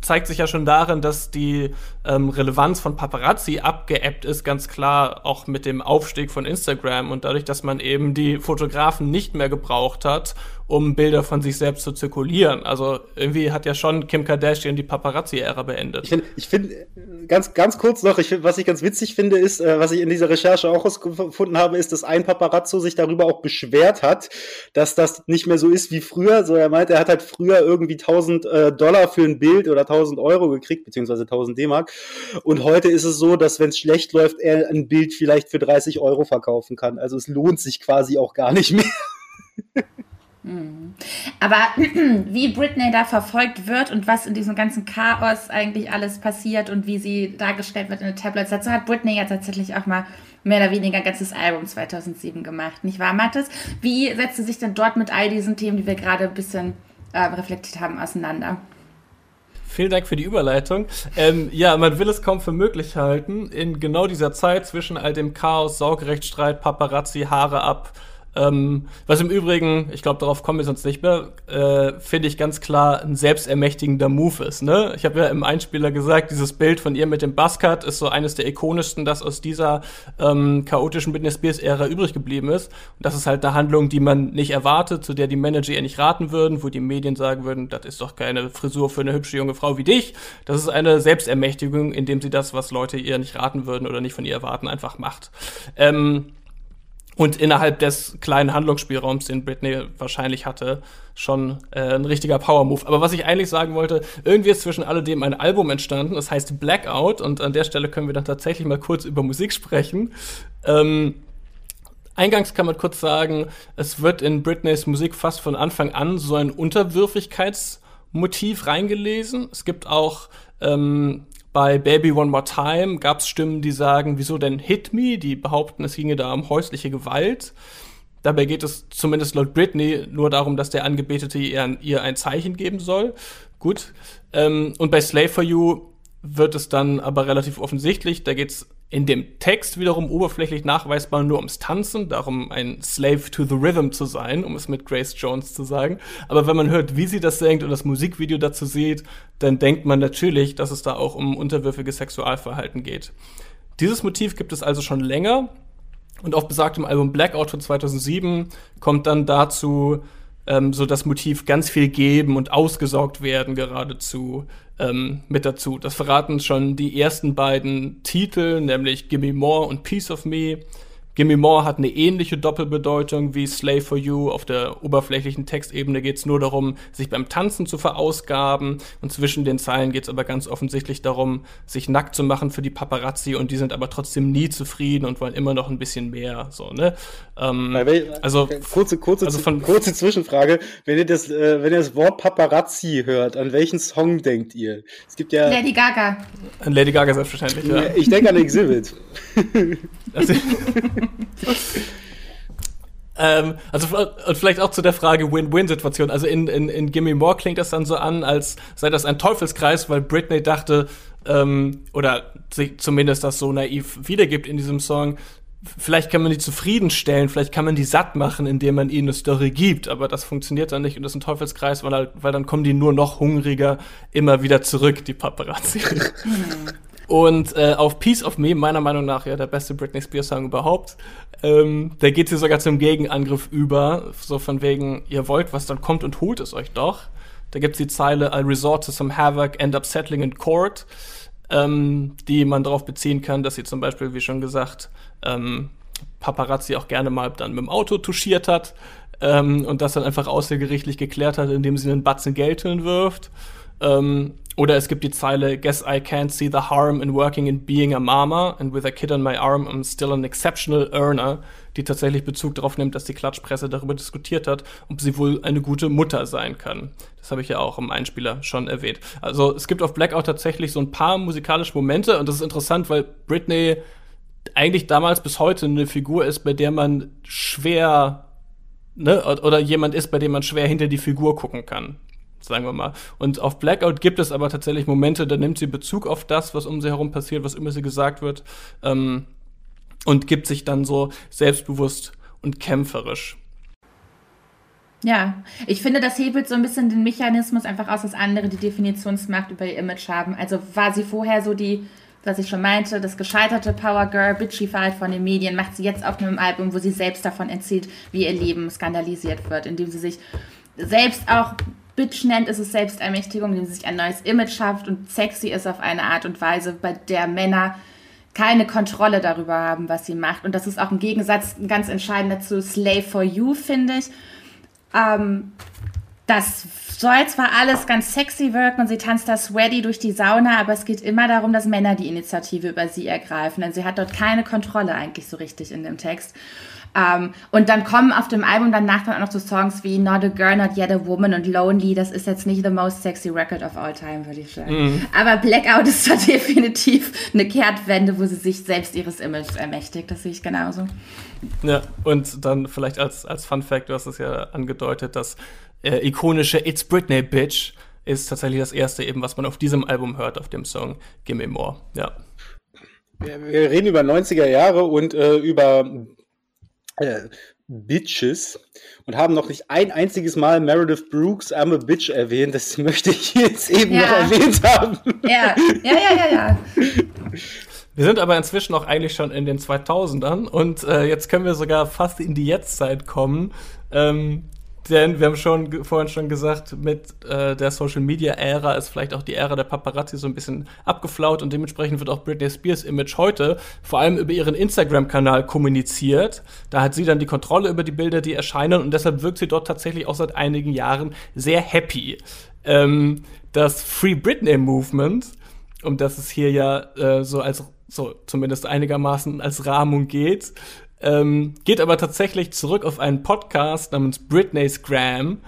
zeigt sich ja schon darin, dass die ähm, Relevanz von Paparazzi abgeebbt ist, ganz klar auch mit dem Aufstieg von Instagram und dadurch, dass man eben die Fotografen nicht mehr gebraucht hat, um Bilder von sich selbst zu zirkulieren. Also irgendwie hat ja schon Kim Kardashian die Paparazzi-Ära beendet. Ich finde, ich find, ganz, ganz kurz noch, ich was ich ganz witzig finde, ist, äh, was ich in dieser Recherche auch herausgefunden habe, ist, dass ein Paparazzo sich darüber auch beschwert hat, dass das nicht mehr so ist wie früher. So, er meint, er hat halt früher irgendwie 1000 äh, Dollar für ein Bild oder 1000 Euro gekriegt, beziehungsweise 1000 D-Mark. Und heute ist es so, dass wenn es schlecht läuft, er ein Bild vielleicht für 30 Euro verkaufen kann. Also es lohnt sich quasi auch gar nicht mehr. [LAUGHS] Mhm. Aber [CLEARS THROAT] wie Britney da verfolgt wird und was in diesem ganzen Chaos eigentlich alles passiert und wie sie dargestellt wird in den Tablets, dazu hat Britney ja tatsächlich auch mal mehr oder weniger ein ganzes Album 2007 gemacht, nicht wahr, Mathis? Wie setzt sie sich denn dort mit all diesen Themen, die wir gerade ein bisschen äh, reflektiert haben, auseinander? Vielen Dank für die Überleitung. Ähm, ja, man will es kaum für möglich halten, in genau dieser Zeit zwischen all dem Chaos, Sorgerechtsstreit, Paparazzi, Haare ab, ähm, was im Übrigen, ich glaube, darauf kommen wir sonst nicht mehr, äh, finde ich ganz klar ein selbstermächtigender Move ist. Ne? Ich habe ja im Einspieler gesagt, dieses Bild von ihr mit dem Buzzcut ist so eines der ikonischsten, das aus dieser ähm, chaotischen Britney Spears-Ära übrig geblieben ist. Und das ist halt eine Handlung, die man nicht erwartet, zu der die Manager ihr nicht raten würden, wo die Medien sagen würden, das ist doch keine Frisur für eine hübsche junge Frau wie dich. Das ist eine Selbstermächtigung, indem sie das, was Leute ihr nicht raten würden oder nicht von ihr erwarten, einfach macht. Ähm, und innerhalb des kleinen Handlungsspielraums, den Britney wahrscheinlich hatte, schon äh, ein richtiger Power-Move. Aber was ich eigentlich sagen wollte, irgendwie ist zwischen alledem ein Album entstanden, das heißt Blackout, und an der Stelle können wir dann tatsächlich mal kurz über Musik sprechen. Ähm, Eingangs kann man kurz sagen, es wird in Britneys Musik fast von Anfang an so ein Unterwürfigkeitsmotiv reingelesen. Es gibt auch ähm, bei Baby One More Time gab es Stimmen, die sagen, wieso denn Hit Me? Die behaupten, es ginge da um häusliche Gewalt. Dabei geht es zumindest laut Britney nur darum, dass der Angebetete ihr, ihr ein Zeichen geben soll. Gut. Ähm, und bei Slave for You wird es dann aber relativ offensichtlich. Da geht es in dem Text wiederum oberflächlich nachweisbar nur ums Tanzen, darum ein Slave to the Rhythm zu sein, um es mit Grace Jones zu sagen. Aber wenn man hört, wie sie das singt und das Musikvideo dazu sieht, dann denkt man natürlich, dass es da auch um unterwürfiges Sexualverhalten geht. Dieses Motiv gibt es also schon länger und auf besagtem Album Blackout von 2007 kommt dann dazu ähm, so das Motiv ganz viel geben und ausgesaugt werden geradezu ähm, mit dazu. Das verraten schon die ersten beiden Titel, nämlich Gimme More und Piece of Me. Gimme More hat eine ähnliche Doppelbedeutung wie Slave for You. Auf der oberflächlichen Textebene geht es nur darum, sich beim Tanzen zu verausgaben. Und zwischen den Zeilen geht es aber ganz offensichtlich darum, sich nackt zu machen für die Paparazzi. Und die sind aber trotzdem nie zufrieden und wollen immer noch ein bisschen mehr. So, ne? Ähm, also kurze, kurze, also von, kurze Zwischenfrage. Wenn ihr das, äh, wenn ihr das Wort Paparazzi hört, an welchen Song denkt ihr? Es gibt ja Lady Gaga. An Lady Gaga selbstverständlich. Ja. Ich denke an Exhibit. Also, [LAUGHS] [LAUGHS] [LAUGHS] ähm, also und vielleicht auch zu der Frage Win-Win-Situation. Also in, in, in Gimme More klingt das dann so an, als sei das ein Teufelskreis, weil Britney dachte, ähm, oder zumindest das so naiv wiedergibt in diesem Song, vielleicht kann man die zufriedenstellen, vielleicht kann man die satt machen, indem man ihnen eine Story gibt, aber das funktioniert dann nicht und das ist ein Teufelskreis, weil, weil dann kommen die nur noch hungriger immer wieder zurück, die Paparazzi. Hm. Und äh, auf Piece of Me, meiner Meinung nach ja der beste Britney Spears Song überhaupt, ähm, da geht sie sogar zum Gegenangriff über, so von wegen, ihr wollt was, dann kommt und holt es euch doch. Da gibt's die Zeile, I resort to some havoc, end up settling in court, ähm, die man darauf beziehen kann, dass sie zum Beispiel, wie schon gesagt, ähm, Paparazzi auch gerne mal dann mit dem Auto touchiert hat ähm, und das dann einfach außergerichtlich geklärt hat, indem sie einen Batzen Geld hinwirft. Ähm, oder es gibt die Zeile, Guess I can't see the harm in working in being a mama and with a kid on my arm I'm still an exceptional earner, die tatsächlich Bezug darauf nimmt, dass die Klatschpresse darüber diskutiert hat, ob sie wohl eine gute Mutter sein kann. Das habe ich ja auch im Einspieler schon erwähnt. Also es gibt auf Blackout tatsächlich so ein paar musikalische Momente und das ist interessant, weil Britney eigentlich damals bis heute eine Figur ist, bei der man schwer Ne, oder jemand ist, bei dem man schwer hinter die Figur gucken kann sagen wir mal. Und auf Blackout gibt es aber tatsächlich Momente, da nimmt sie Bezug auf das, was um sie herum passiert, was immer sie gesagt wird, ähm, und gibt sich dann so selbstbewusst und kämpferisch. Ja, ich finde, das hebelt so ein bisschen den Mechanismus einfach aus, dass andere die Definitionsmacht über ihr Image haben. Also war sie vorher so die, was ich schon meinte, das gescheiterte Power Girl, Bitchified von den Medien, macht sie jetzt auf einem Album, wo sie selbst davon erzählt, wie ihr Leben skandalisiert wird, indem sie sich selbst auch Bitch nennt, ist es Selbstermächtigung, indem sie sich ein neues Image schafft und sexy ist auf eine Art und Weise, bei der Männer keine Kontrolle darüber haben, was sie macht. Und das ist auch im Gegensatz ein ganz entscheidender zu Slave for You, finde ich. Ähm, das soll zwar alles ganz sexy wirken und sie tanzt da sweaty durch die Sauna, aber es geht immer darum, dass Männer die Initiative über sie ergreifen, denn sie hat dort keine Kontrolle eigentlich so richtig in dem Text. Um, ähm, und dann kommen auf dem Album danach dann auch noch so Songs wie Not a Girl, Not Yet a Woman und Lonely. Das ist jetzt nicht the most sexy record of all time, würde ich sagen. Mhm. Aber Blackout ist da [LAUGHS] definitiv eine Kehrtwende, wo sie sich selbst ihres Images ermächtigt. Das sehe ich genauso. Ja, und dann vielleicht als, als Fun Fact, du hast es ja angedeutet, das äh, ikonische It's Britney Bitch ist tatsächlich das erste eben, was man auf diesem Album hört, auf dem Song Gimme More. Ja. Wir, wir reden über 90er Jahre und äh, über äh, Bitches und haben noch nicht ein einziges Mal Meredith Brooks I'm a Bitch erwähnt. Das möchte ich jetzt eben ja. noch erwähnt haben. Ja, ja, ja, ja, ja. Wir sind aber inzwischen auch eigentlich schon in den 2000ern und äh, jetzt können wir sogar fast in die Jetztzeit kommen. Ähm, denn wir haben schon vorhin schon gesagt, mit äh, der Social Media Ära ist vielleicht auch die Ära der Paparazzi so ein bisschen abgeflaut und dementsprechend wird auch Britney Spears Image heute vor allem über ihren Instagram-Kanal kommuniziert. Da hat sie dann die Kontrolle über die Bilder, die erscheinen und deshalb wirkt sie dort tatsächlich auch seit einigen Jahren sehr happy. Ähm, das Free Britney Movement, um das es hier ja äh, so als so zumindest einigermaßen als Rahmung geht, ähm, geht aber tatsächlich zurück auf einen Podcast namens Britney's Gram,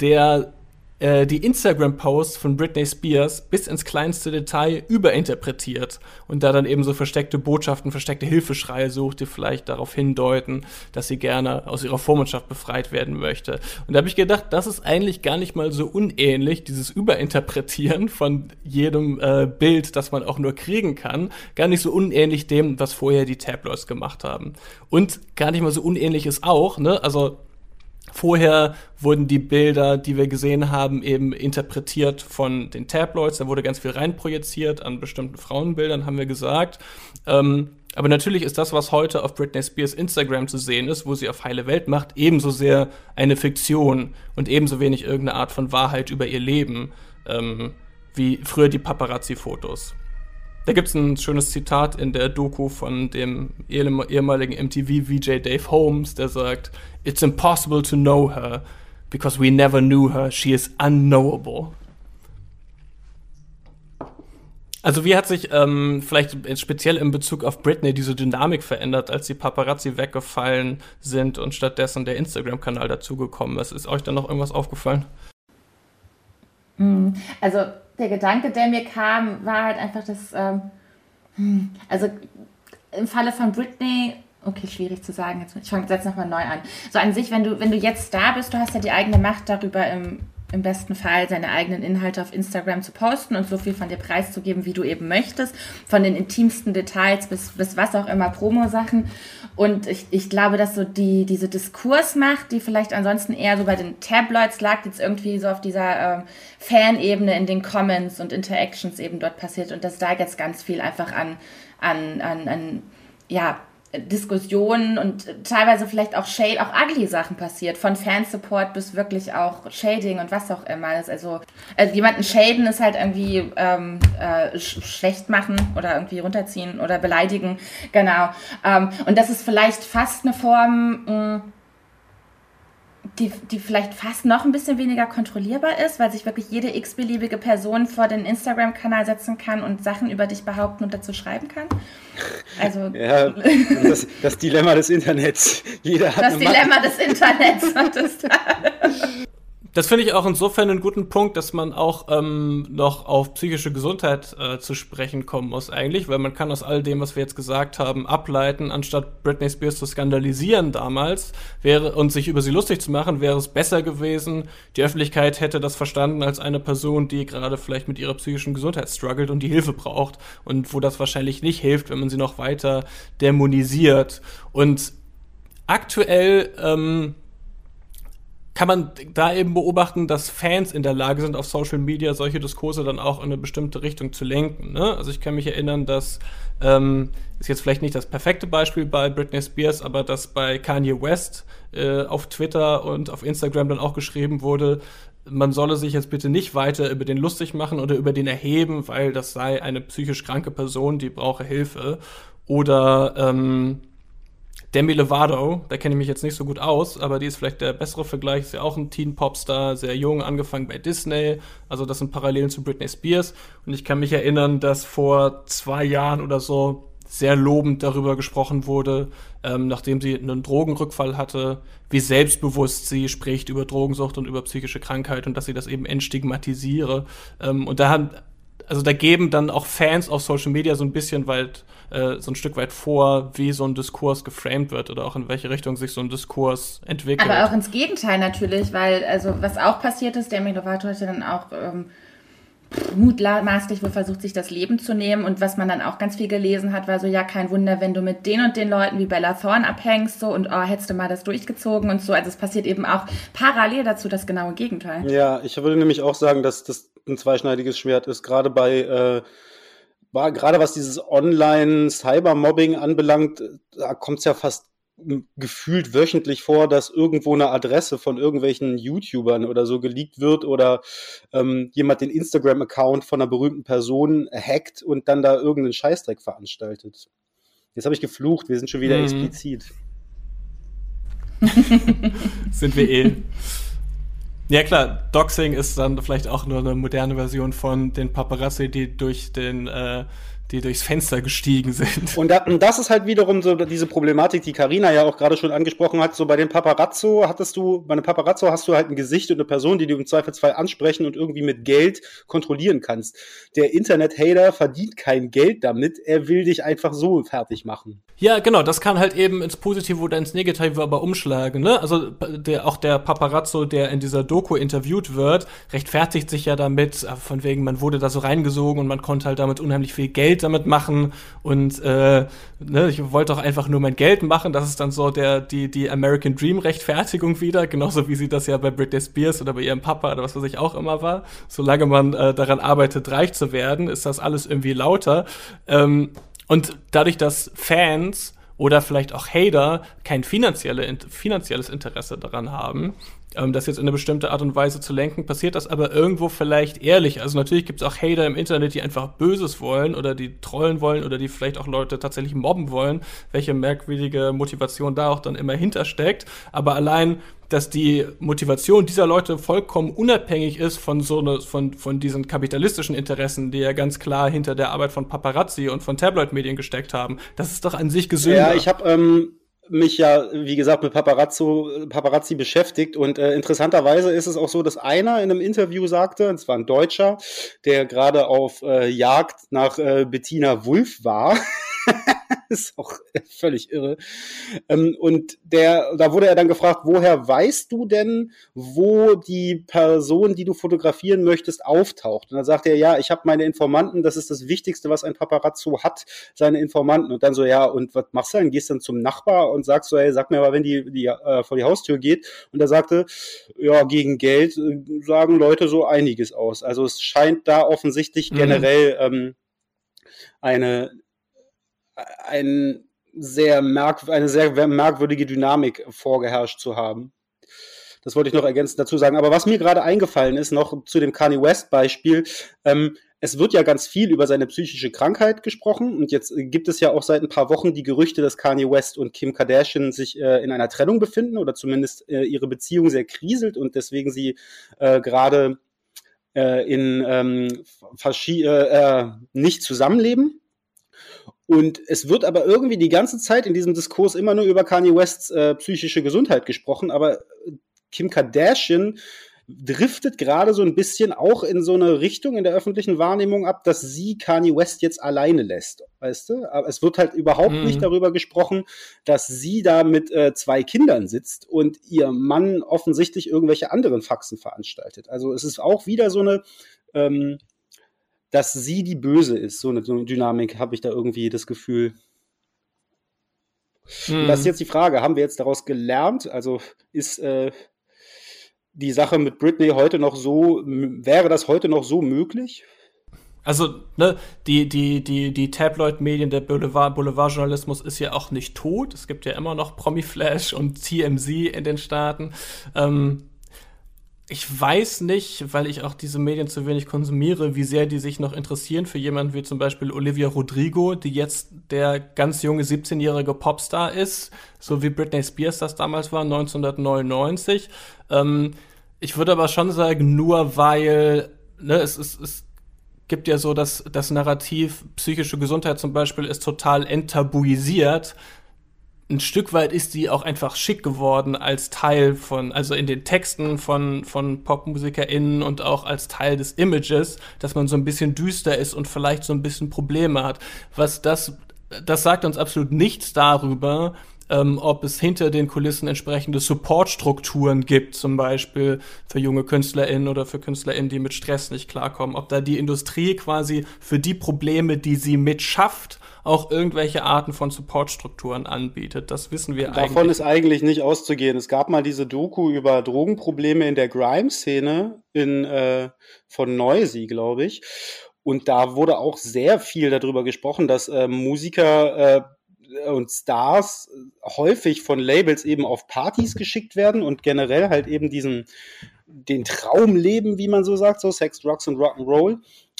der äh, die Instagram-Posts von Britney Spears bis ins kleinste Detail überinterpretiert und da dann eben so versteckte Botschaften, versteckte Hilfeschreie sucht, die vielleicht darauf hindeuten, dass sie gerne aus ihrer Vormundschaft befreit werden möchte. Und da habe ich gedacht, das ist eigentlich gar nicht mal so unähnlich, dieses Überinterpretieren von jedem äh, Bild, das man auch nur kriegen kann, gar nicht so unähnlich dem, was vorher die Tabloids gemacht haben. Und gar nicht mal so unähnlich ist auch, ne, also Vorher wurden die Bilder, die wir gesehen haben, eben interpretiert von den Tabloids. Da wurde ganz viel reinprojiziert an bestimmten Frauenbildern, haben wir gesagt. Ähm, aber natürlich ist das, was heute auf Britney Spears Instagram zu sehen ist, wo sie auf heile Welt macht, ebenso sehr eine Fiktion und ebenso wenig irgendeine Art von Wahrheit über ihr Leben, ähm, wie früher die Paparazzi-Fotos. Da gibt es ein schönes Zitat in der Doku von dem ehemaligen MTV-VJ Dave Holmes, der sagt, It's impossible to know her, because we never knew her. She is unknowable. Also wie hat sich ähm, vielleicht speziell in Bezug auf Britney diese Dynamik verändert, als die Paparazzi weggefallen sind und stattdessen der Instagram-Kanal dazugekommen ist? Ist euch da noch irgendwas aufgefallen? Hm, also der Gedanke, der mir kam, war halt einfach, dass, ähm, hm, also im Falle von Britney, okay, schwierig zu sagen, jetzt, ich fange jetzt nochmal neu an. So an sich, wenn du, wenn du jetzt da bist, du hast ja die eigene Macht darüber im im besten Fall seine eigenen Inhalte auf Instagram zu posten und so viel von dir preiszugeben, wie du eben möchtest, von den intimsten Details bis, bis was auch immer, Promo-Sachen. Und ich, ich glaube, dass so die, diese Diskursmacht, die vielleicht ansonsten eher so bei den Tabloids lag, jetzt irgendwie so auf dieser ähm, Fanebene in den Comments und Interactions eben dort passiert. Und dass da jetzt ganz viel einfach an, an, an, an ja, Diskussionen und teilweise vielleicht auch Shade, auch ugly Sachen passiert, von Fansupport bis wirklich auch Shading und was auch immer. Also, also jemanden shaden ist halt irgendwie ähm, äh, schlecht machen oder irgendwie runterziehen oder beleidigen, genau. Ähm, und das ist vielleicht fast eine Form, mh, mm, die, die vielleicht fast noch ein bisschen weniger kontrollierbar ist, weil sich wirklich jede x-beliebige Person vor den Instagram-Kanal setzen kann und Sachen über dich behaupten und dazu schreiben kann. Also [LAUGHS] ja, das, das Dilemma des Internets. Jeder hat das Dilemma Macht. des Internets. [LAUGHS] Das finde ich auch insofern einen guten Punkt, dass man auch ähm, noch auf psychische Gesundheit äh, zu sprechen kommen muss eigentlich, weil man kann aus all dem, was wir jetzt gesagt haben, ableiten, anstatt Britney Spears zu skandalisieren damals wäre und sich über sie lustig zu machen, wäre es besser gewesen, die Öffentlichkeit hätte das verstanden als eine Person, die gerade vielleicht mit ihrer psychischen Gesundheit struggelt und die Hilfe braucht und wo das wahrscheinlich nicht hilft, wenn man sie noch weiter dämonisiert. Und aktuell ähm, kann man da eben beobachten, dass Fans in der Lage sind, auf Social Media solche Diskurse dann auch in eine bestimmte Richtung zu lenken. Ne? Also ich kann mich erinnern, dass ähm, ist jetzt vielleicht nicht das perfekte Beispiel bei Britney Spears, aber dass bei Kanye West äh, auf Twitter und auf Instagram dann auch geschrieben wurde, man solle sich jetzt bitte nicht weiter über den lustig machen oder über den erheben, weil das sei eine psychisch kranke Person, die brauche Hilfe. Oder ähm, Demi Lovato, da kenne ich mich jetzt nicht so gut aus, aber die ist vielleicht der bessere Vergleich, ist ja auch ein Teen-Popstar, sehr jung, angefangen bei Disney. Also das sind Parallelen zu Britney Spears. Und ich kann mich erinnern, dass vor zwei Jahren oder so sehr lobend darüber gesprochen wurde, ähm, nachdem sie einen Drogenrückfall hatte, wie selbstbewusst sie spricht über Drogensucht und über psychische Krankheit und dass sie das eben entstigmatisiere. Ähm, und da haben, also da geben dann auch Fans auf Social Media so ein bisschen weit äh, so ein Stück weit vor, wie so ein Diskurs geframed wird oder auch in welche Richtung sich so ein Diskurs entwickelt. Aber auch ins Gegenteil natürlich, weil also was auch passiert ist, der Lovato hat ja dann auch ähm, mutmaßlich wohl versucht, sich das Leben zu nehmen. Und was man dann auch ganz viel gelesen hat, war so, ja, kein Wunder, wenn du mit den und den Leuten wie Bella Thorne abhängst, so und oh, hättest du mal das durchgezogen und so. Also es passiert eben auch parallel dazu das genaue Gegenteil. Ja, ich würde nämlich auch sagen, dass das ein zweischneidiges Schwert ist, gerade bei äh, war gerade was dieses Online-Cybermobbing anbelangt, da kommt es ja fast gefühlt wöchentlich vor, dass irgendwo eine Adresse von irgendwelchen YouTubern oder so geleakt wird oder ähm, jemand den Instagram-Account von einer berühmten Person hackt und dann da irgendeinen Scheißdreck veranstaltet. Jetzt habe ich geflucht, wir sind schon wieder mhm. explizit. [LAUGHS] sind wir eh. Ja klar, Doxing ist dann vielleicht auch nur eine moderne Version von den Paparazzi, die durch den äh, die durchs Fenster gestiegen sind. Und, da, und das ist halt wiederum so diese Problematik, die Karina ja auch gerade schon angesprochen hat. So bei den Paparazzo hattest du, bei einem Paparazzo hast du halt ein Gesicht und eine Person, die du im Zweifelsfall ansprechen und irgendwie mit Geld kontrollieren kannst. Der Internet-Hater verdient kein Geld damit, er will dich einfach so fertig machen. Ja, genau, das kann halt eben ins Positive oder ins Negative aber umschlagen, ne? Also der, auch der Paparazzo, der in dieser Doku interviewt wird, rechtfertigt sich ja damit, äh, von wegen, man wurde da so reingesogen und man konnte halt damit unheimlich viel Geld Geld damit machen und äh, ne, ich wollte doch einfach nur mein Geld machen. Das ist dann so der, die, die American Dream Rechtfertigung wieder, genauso wie sie das ja bei Britney Spears oder bei ihrem Papa oder was weiß ich auch immer war. Solange man äh, daran arbeitet, reich zu werden, ist das alles irgendwie lauter. Ähm, und dadurch, dass Fans oder vielleicht auch Hater kein finanzielle, finanzielles Interesse daran haben, ähm, das jetzt in eine bestimmte Art und Weise zu lenken, passiert das aber irgendwo vielleicht ehrlich. Also natürlich gibt es auch Hater im Internet, die einfach Böses wollen oder die trollen wollen oder die vielleicht auch Leute tatsächlich mobben wollen, welche merkwürdige Motivation da auch dann immer hintersteckt. Aber allein dass die Motivation dieser Leute vollkommen unabhängig ist von so ne, von, von diesen kapitalistischen Interessen, die ja ganz klar hinter der Arbeit von Paparazzi und von Tabloid-Medien gesteckt haben. Das ist doch an sich gesünder. Ja, ich habe ähm, mich ja, wie gesagt, mit Paparazzo, Paparazzi beschäftigt und äh, interessanterweise ist es auch so, dass einer in einem Interview sagte, und zwar ein Deutscher, der gerade auf äh, Jagd nach äh, Bettina Wulff war. [LAUGHS] [LAUGHS] ist auch völlig irre. Ähm, und der, da wurde er dann gefragt, woher weißt du denn, wo die Person, die du fotografieren möchtest, auftaucht? Und dann sagt er, ja, ich habe meine Informanten, das ist das Wichtigste, was ein Paparazzo hat, seine Informanten. Und dann so, ja, und was machst du dann? Gehst dann zum Nachbar und sagst so, hey, sag mir mal, wenn die, die äh, vor die Haustür geht. Und er sagte, ja, gegen Geld äh, sagen Leute so einiges aus. Also es scheint da offensichtlich mhm. generell ähm, eine ein sehr eine sehr merkwürdige Dynamik vorgeherrscht zu haben. Das wollte ich noch ergänzend dazu sagen. Aber was mir gerade eingefallen ist, noch zu dem Kanye West Beispiel, ähm, es wird ja ganz viel über seine psychische Krankheit gesprochen und jetzt gibt es ja auch seit ein paar Wochen die Gerüchte, dass Kanye West und Kim Kardashian sich äh, in einer Trennung befinden oder zumindest äh, ihre Beziehung sehr kriselt und deswegen sie äh, gerade äh, in ähm, äh, äh, nicht zusammenleben. Und es wird aber irgendwie die ganze Zeit in diesem Diskurs immer nur über Kanye Wests äh, psychische Gesundheit gesprochen, aber Kim Kardashian driftet gerade so ein bisschen auch in so eine Richtung in der öffentlichen Wahrnehmung ab, dass sie Kanye West jetzt alleine lässt, weißt du? Aber es wird halt überhaupt mhm. nicht darüber gesprochen, dass sie da mit äh, zwei Kindern sitzt und ihr Mann offensichtlich irgendwelche anderen Faxen veranstaltet. Also es ist auch wieder so eine ähm, dass sie die Böse ist. So eine, so eine Dynamik habe ich da irgendwie das Gefühl. Hm. Das ist jetzt die Frage, haben wir jetzt daraus gelernt? Also ist äh, die Sache mit Britney heute noch so, wäre das heute noch so möglich? Also, ne, die, die, die, die Tabloid-Medien, der Boulevard, Boulevardjournalismus ist ja auch nicht tot. Es gibt ja immer noch Promi-Flash und TMZ in den Staaten. Ähm, ich weiß nicht, weil ich auch diese Medien zu wenig konsumiere, wie sehr die sich noch interessieren für jemanden wie zum Beispiel Olivia Rodrigo, die jetzt der ganz junge 17-jährige Popstar ist, so wie Britney Spears das damals war, 1999. Ähm, ich würde aber schon sagen, nur weil, ne, es, es, es gibt ja so das, das Narrativ, psychische Gesundheit zum Beispiel ist total enttabuisiert ein Stück weit ist die auch einfach schick geworden als Teil von, also in den Texten von, von PopmusikerInnen und auch als Teil des Images, dass man so ein bisschen düster ist und vielleicht so ein bisschen Probleme hat. Was das, das sagt uns absolut nichts darüber, ähm, ob es hinter den Kulissen entsprechende Supportstrukturen gibt, zum Beispiel für junge KünstlerInnen oder für KünstlerInnen, die mit Stress nicht klarkommen. Ob da die Industrie quasi für die Probleme, die sie mitschafft, auch irgendwelche Arten von Supportstrukturen anbietet. Das wissen wir Davon eigentlich. Davon ist eigentlich nicht auszugehen. Es gab mal diese Doku über Drogenprobleme in der Grime-Szene in, äh, von Noisy, glaube ich. Und da wurde auch sehr viel darüber gesprochen, dass äh, Musiker äh, und Stars häufig von Labels eben auf Partys geschickt werden und generell halt eben diesen den Traum leben, wie man so sagt, so Sex, Drugs und Rock'n'Roll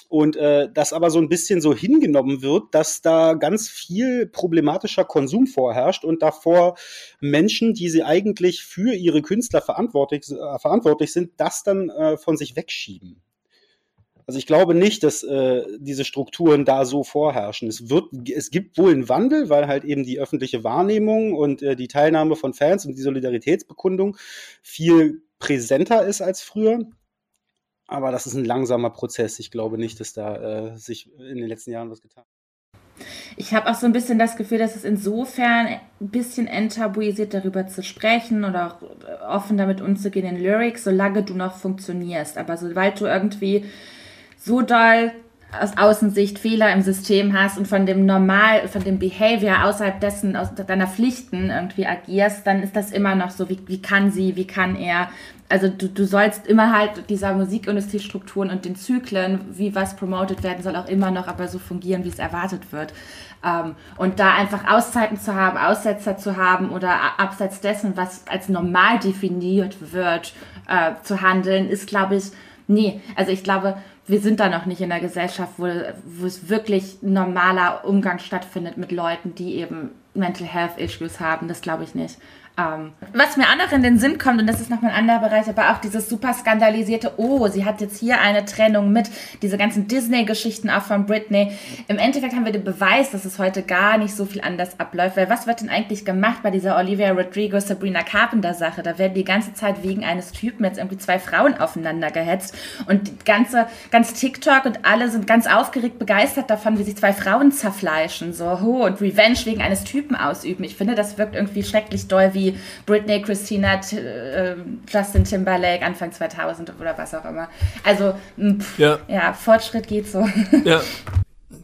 und äh, das aber so ein bisschen so hingenommen wird, dass da ganz viel problematischer Konsum vorherrscht und davor Menschen, die sie eigentlich für ihre Künstler verantwortlich, äh, verantwortlich sind, das dann äh, von sich wegschieben. Also ich glaube nicht, dass äh, diese Strukturen da so vorherrschen. Es wird, es gibt wohl einen Wandel, weil halt eben die öffentliche Wahrnehmung und äh, die Teilnahme von Fans und die Solidaritätsbekundung viel präsenter ist als früher. Aber das ist ein langsamer Prozess. Ich glaube nicht, dass da äh, sich in den letzten Jahren was getan hat. Ich habe auch so ein bisschen das Gefühl, dass es insofern ein bisschen enttabuisiert, darüber zu sprechen oder auch äh, offen damit umzugehen in Lyrics, solange du noch funktionierst. Aber sobald du irgendwie so doll aus Außensicht Fehler im System hast und von dem Normal, von dem Behavior außerhalb dessen, aus deiner Pflichten irgendwie agierst, dann ist das immer noch so, wie, wie kann sie, wie kann er. Also du, du sollst immer halt dieser Musikindustriestrukturen und den Zyklen, wie was promoted werden soll, auch immer noch aber so fungieren, wie es erwartet wird. Ähm, und da einfach Auszeiten zu haben, Aussetzer zu haben oder abseits dessen, was als normal definiert wird, äh, zu handeln, ist, glaube ich, nee. Also ich glaube, wir sind da noch nicht in einer Gesellschaft, wo, wo es wirklich normaler Umgang stattfindet mit Leuten, die eben Mental Health Issues haben. Das glaube ich nicht. Ähm, was mir auch noch in den Sinn kommt, und das ist nochmal ein anderer Bereich, aber auch dieses super skandalisierte, oh, sie hat jetzt hier eine Trennung mit, diese ganzen Disney-Geschichten auch von Britney. Im Endeffekt haben wir den Beweis, dass es heute gar nicht so viel anders abläuft, weil was wird denn eigentlich gemacht bei dieser Olivia Rodrigo, Sabrina Carpenter-Sache? Da werden die ganze Zeit wegen eines Typen jetzt irgendwie zwei Frauen aufeinander gehetzt und die ganze, ganz TikTok und alle sind ganz aufgeregt begeistert davon, wie sich zwei Frauen zerfleischen, so, oh, und Revenge wegen eines Typen ausüben. Ich finde, das wirkt irgendwie schrecklich doll wie Britney, Christina, äh, Justin Timberlake, Anfang 2000 oder was auch immer. Also, pff, ja. ja, Fortschritt geht so. [LAUGHS] Ja.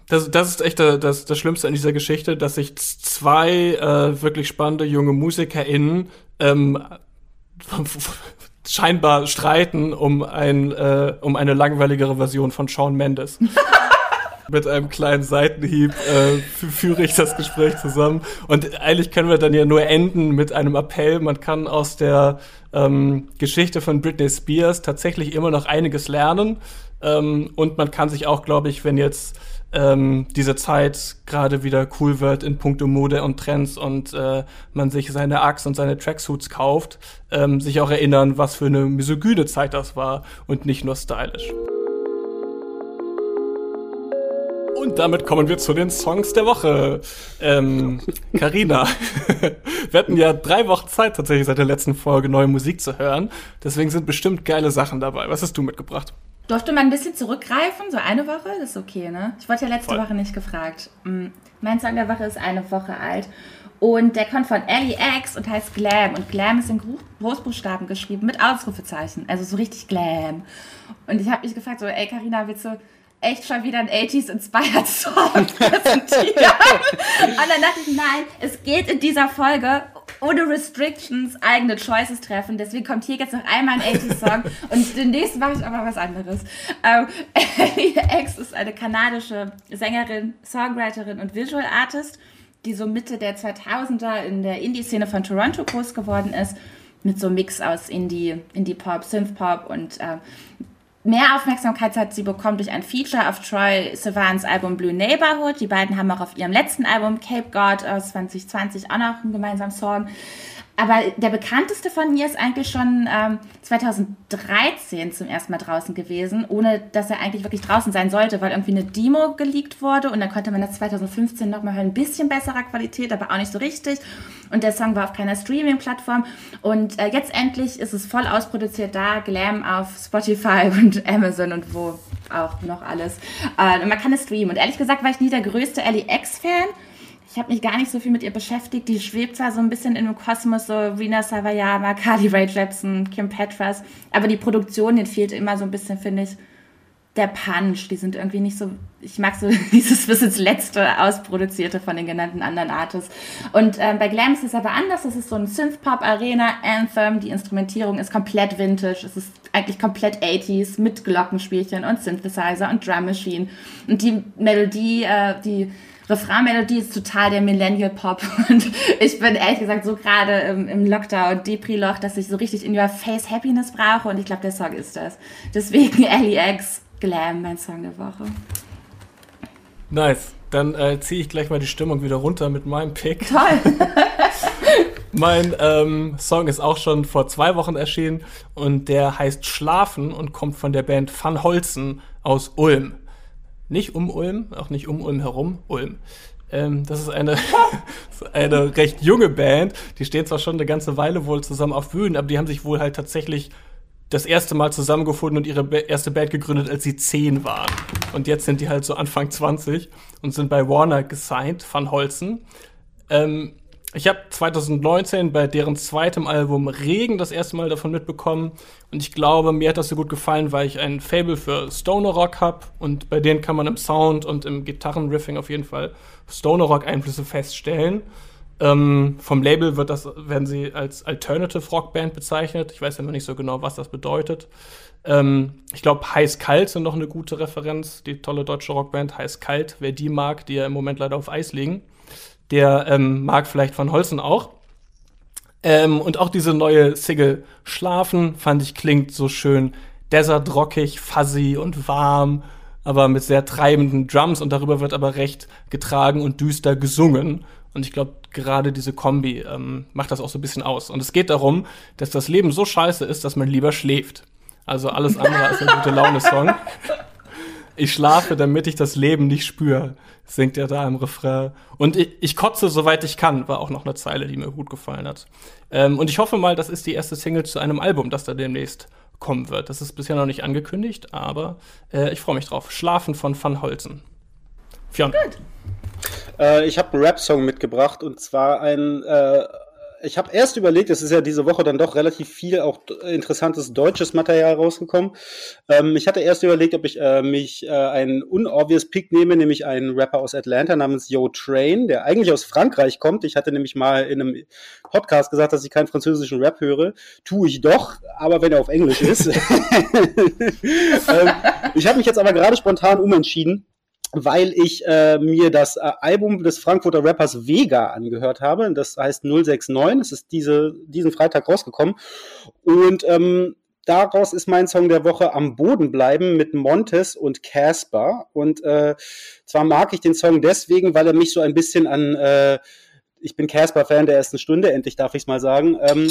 Das, das ist echt das, das Schlimmste an dieser Geschichte, dass sich zwei äh, wirklich spannende junge MusikerInnen ähm, [LAUGHS] scheinbar streiten um, ein, äh, um eine langweiligere Version von Shawn Mendes. Mit einem kleinen Seitenhieb äh, führe ich das Gespräch zusammen. Und eigentlich können wir dann ja nur enden mit einem Appell. Man kann aus der ähm, Geschichte von Britney Spears tatsächlich immer noch einiges lernen. Ähm, und man kann sich auch, glaube ich, wenn jetzt ähm, diese Zeit gerade wieder cool wird in puncto Mode und Trends und äh, man sich seine Axt und seine Tracksuits kauft, ähm, sich auch erinnern, was für eine misogyne Zeit das war und nicht nur stylisch. Und damit kommen wir zu den Songs der Woche. Ähm, Carina, [LAUGHS] wir hatten ja drei Wochen Zeit tatsächlich seit der letzten Folge neue Musik zu hören. Deswegen sind bestimmt geile Sachen dabei. Was hast du mitgebracht? Durfte man ein bisschen zurückgreifen, so eine Woche? Das ist okay, ne? Ich wurde ja letzte Voll. Woche nicht gefragt. Mm, mein Song der Woche ist eine Woche alt. Und der kommt von Ellie X und heißt Glam. Und Glam ist in Großbuchstaben geschrieben mit Ausrufezeichen. Also so richtig Glam. Und ich habe mich gefragt, so, ey, Carina, willst du echt schon wieder ein 80s Inspired Song [LAUGHS] präsentieren. und dann dachte ich, nein, es geht in dieser Folge ohne Restrictions eigene Choices treffen. Deswegen kommt hier jetzt noch einmal ein 80s Song [LAUGHS] und den nächsten mache ich aber was anderes. Ähm, [LAUGHS] Ellie X ist eine kanadische Sängerin, Songwriterin und Visual Artist, die so Mitte der 2000er in der Indie-Szene von Toronto groß geworden ist mit so einem Mix aus Indie, Indie-Pop, Synth-Pop und äh, Mehr Aufmerksamkeit hat sie bekommen durch ein Feature auf Troy Savans Album Blue Neighborhood. Die beiden haben auch auf ihrem letzten Album Cape God aus 2020 auch noch einen gemeinsamen Song. Aber der bekannteste von ihr ist eigentlich schon ähm, 2013 zum ersten Mal draußen gewesen, ohne dass er eigentlich wirklich draußen sein sollte, weil irgendwie eine Demo geleakt wurde und dann konnte man das 2015 nochmal hören, ein bisschen besserer Qualität, aber auch nicht so richtig. Und der Song war auf keiner Streaming-Plattform. Und äh, jetzt endlich ist es voll ausproduziert da, Glam auf Spotify [LAUGHS] und Amazon und wo auch noch alles. Äh, man kann es streamen. Und ehrlich gesagt war ich nie der größte Ellie X-Fan ich habe mich gar nicht so viel mit ihr beschäftigt. Die schwebt zwar so ein bisschen in dem Kosmos, so Rina Sawayama, Carly Rae Jepsen, Kim Petras, aber die Produktion, denen fehlt immer so ein bisschen, finde ich, der Punch. Die sind irgendwie nicht so, ich mag so [LAUGHS] dieses bis ins Letzte ausproduzierte von den genannten anderen Artists. Und ähm, bei Glam ist es aber anders. Es ist so ein Synth-Pop-Arena-Anthem. Die Instrumentierung ist komplett vintage. Es ist eigentlich komplett 80s mit Glockenspielchen und Synthesizer und Drum Machine. Und die Melodie, äh, die Refrain-Melodie ist total der Millennial Pop [LAUGHS] und ich bin ehrlich gesagt so gerade im, im Lockdown, Depri-Loch, dass ich so richtig in your face Happiness brauche und ich glaube, der Song ist das. Deswegen [LAUGHS] Ellie X Glam, mein Song der Woche. Nice. Dann äh, ziehe ich gleich mal die Stimmung wieder runter mit meinem Pick. Toll. [LAUGHS] mein ähm, Song ist auch schon vor zwei Wochen erschienen und der heißt Schlafen und kommt von der Band Van Holzen aus Ulm. Nicht um Ulm, auch nicht um Ulm herum, Ulm. Ähm, das ist eine, [LAUGHS] eine recht junge Band. Die stehen zwar schon eine ganze Weile wohl zusammen auf Bühnen, aber die haben sich wohl halt tatsächlich das erste Mal zusammengefunden und ihre erste Band gegründet, als sie zehn waren. Und jetzt sind die halt so Anfang 20 und sind bei Warner gesigned, Van Holzen. Ähm, ich habe 2019 bei deren zweitem Album Regen das erste Mal davon mitbekommen und ich glaube, mir hat das so gut gefallen, weil ich ein Fable für Stoner Rock habe und bei denen kann man im Sound und im Gitarrenriffing auf jeden Fall Stoner Rock Einflüsse feststellen. Ähm, vom Label wird das, werden sie als Alternative Rock Band bezeichnet. Ich weiß immer nicht so genau, was das bedeutet. Ähm, ich glaube, Heiß Kalt sind noch eine gute Referenz. Die tolle deutsche Rockband Heiß Kalt, wer die mag, die ja im Moment leider auf Eis liegen, der ähm, mag vielleicht Van Holzen auch. Ähm, und auch diese neue Single Schlafen fand ich klingt so schön desertrockig, fuzzy und warm, aber mit sehr treibenden Drums und darüber wird aber recht getragen und düster gesungen. Und ich glaube, gerade diese Kombi ähm, macht das auch so ein bisschen aus. Und es geht darum, dass das Leben so scheiße ist, dass man lieber schläft. Also alles andere als ein gute Laune-Song. [LAUGHS] Ich schlafe, damit ich das Leben nicht spüre, singt er da im Refrain. Und ich, ich, kotze, soweit ich kann, war auch noch eine Zeile, die mir gut gefallen hat. Ähm, und ich hoffe mal, das ist die erste Single zu einem Album, das da demnächst kommen wird. Das ist bisher noch nicht angekündigt, aber äh, ich freue mich drauf. Schlafen von Van Holzen. Fionn. Äh, ich habe einen Rap-Song mitgebracht und zwar ein. Äh, ich habe erst überlegt, es ist ja diese Woche dann doch relativ viel auch interessantes deutsches Material rausgekommen. Ähm, ich hatte erst überlegt, ob ich äh, mich äh, einen unobvious Pick nehme, nämlich einen Rapper aus Atlanta namens Yo Train, der eigentlich aus Frankreich kommt. Ich hatte nämlich mal in einem Podcast gesagt, dass ich keinen französischen Rap höre. Tue ich doch, aber wenn er auf Englisch ist. [LAUGHS] [LAUGHS] ähm, ich habe mich jetzt aber gerade spontan umentschieden weil ich äh, mir das äh, Album des Frankfurter Rappers Vega angehört habe. Das heißt 069. Es ist diese, diesen Freitag rausgekommen. Und ähm, daraus ist mein Song der Woche am Boden bleiben mit Montes und Casper. Und äh, zwar mag ich den Song deswegen, weil er mich so ein bisschen an, äh, ich bin Casper-Fan der ersten Stunde, endlich darf ich es mal sagen. Ähm,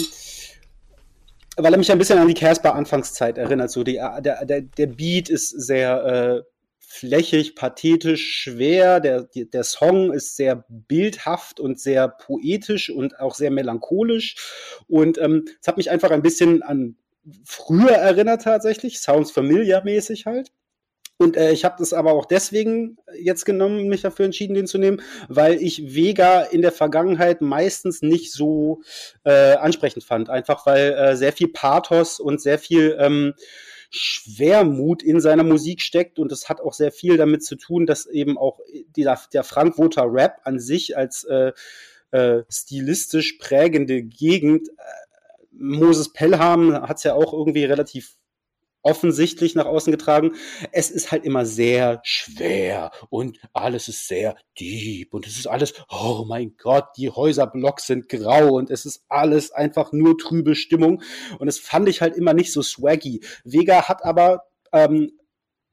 weil er mich ein bisschen an die Casper-Anfangszeit erinnert. So die, der, der, der Beat ist sehr äh, flächig, pathetisch, schwer. Der, der Song ist sehr bildhaft und sehr poetisch und auch sehr melancholisch. Und ähm, es hat mich einfach ein bisschen an früher erinnert tatsächlich, Sounds Familiar mäßig halt. Und äh, ich habe das aber auch deswegen jetzt genommen, mich dafür entschieden, den zu nehmen, weil ich Vega in der Vergangenheit meistens nicht so äh, ansprechend fand. Einfach weil äh, sehr viel Pathos und sehr viel ähm, Schwermut in seiner Musik steckt und es hat auch sehr viel damit zu tun, dass eben auch der, der Frankfurter Rap an sich als äh, äh, stilistisch prägende Gegend, äh, Moses Pelham hat es ja auch irgendwie relativ offensichtlich nach außen getragen. Es ist halt immer sehr schwer und alles ist sehr deep und es ist alles, oh mein Gott, die Häuserblocks sind grau und es ist alles einfach nur trübe Stimmung und es fand ich halt immer nicht so swaggy. Vega hat aber ähm,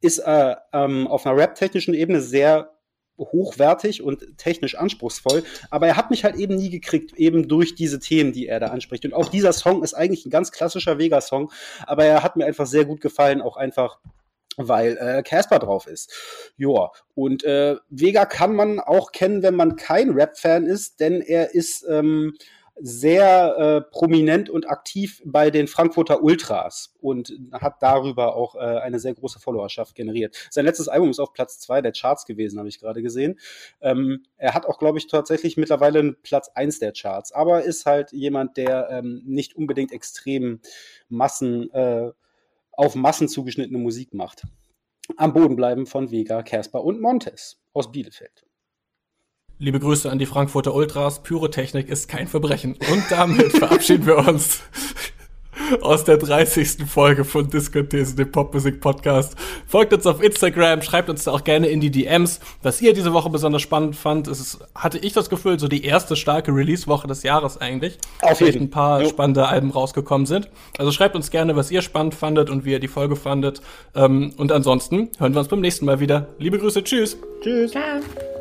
ist äh, ähm, auf einer rap-technischen Ebene sehr hochwertig und technisch anspruchsvoll, aber er hat mich halt eben nie gekriegt, eben durch diese Themen, die er da anspricht. Und auch dieser Song ist eigentlich ein ganz klassischer Vega-Song, aber er hat mir einfach sehr gut gefallen, auch einfach weil äh, Casper drauf ist. Joa. Und äh, Vega kann man auch kennen, wenn man kein Rap-Fan ist, denn er ist ähm, sehr äh, prominent und aktiv bei den Frankfurter Ultras und hat darüber auch äh, eine sehr große Followerschaft generiert. Sein letztes Album ist auf Platz zwei der Charts gewesen, habe ich gerade gesehen. Ähm, er hat auch, glaube ich, tatsächlich mittlerweile einen Platz eins der Charts, aber ist halt jemand, der ähm, nicht unbedingt extrem Massen, äh, auf Massen zugeschnittene Musik macht. Am Boden bleiben von Vega, Casper und Montes aus Bielefeld. Liebe Grüße an die Frankfurter Ultras. Pyrotechnik ist kein Verbrechen. Und damit [LAUGHS] verabschieden wir uns aus der 30. Folge von Discothesen, dem Popmusik-Podcast. Folgt uns auf Instagram, schreibt uns da auch gerne in die DMs, was ihr diese Woche besonders spannend fand. Es ist, hatte ich das Gefühl, so die erste starke Release-Woche des Jahres eigentlich. Auf jeden. ein paar jo. spannende Alben rausgekommen sind. Also schreibt uns gerne, was ihr spannend fandet und wie ihr die Folge fandet. Ähm, und ansonsten hören wir uns beim nächsten Mal wieder. Liebe Grüße, tschüss. Tschüss. Ciao.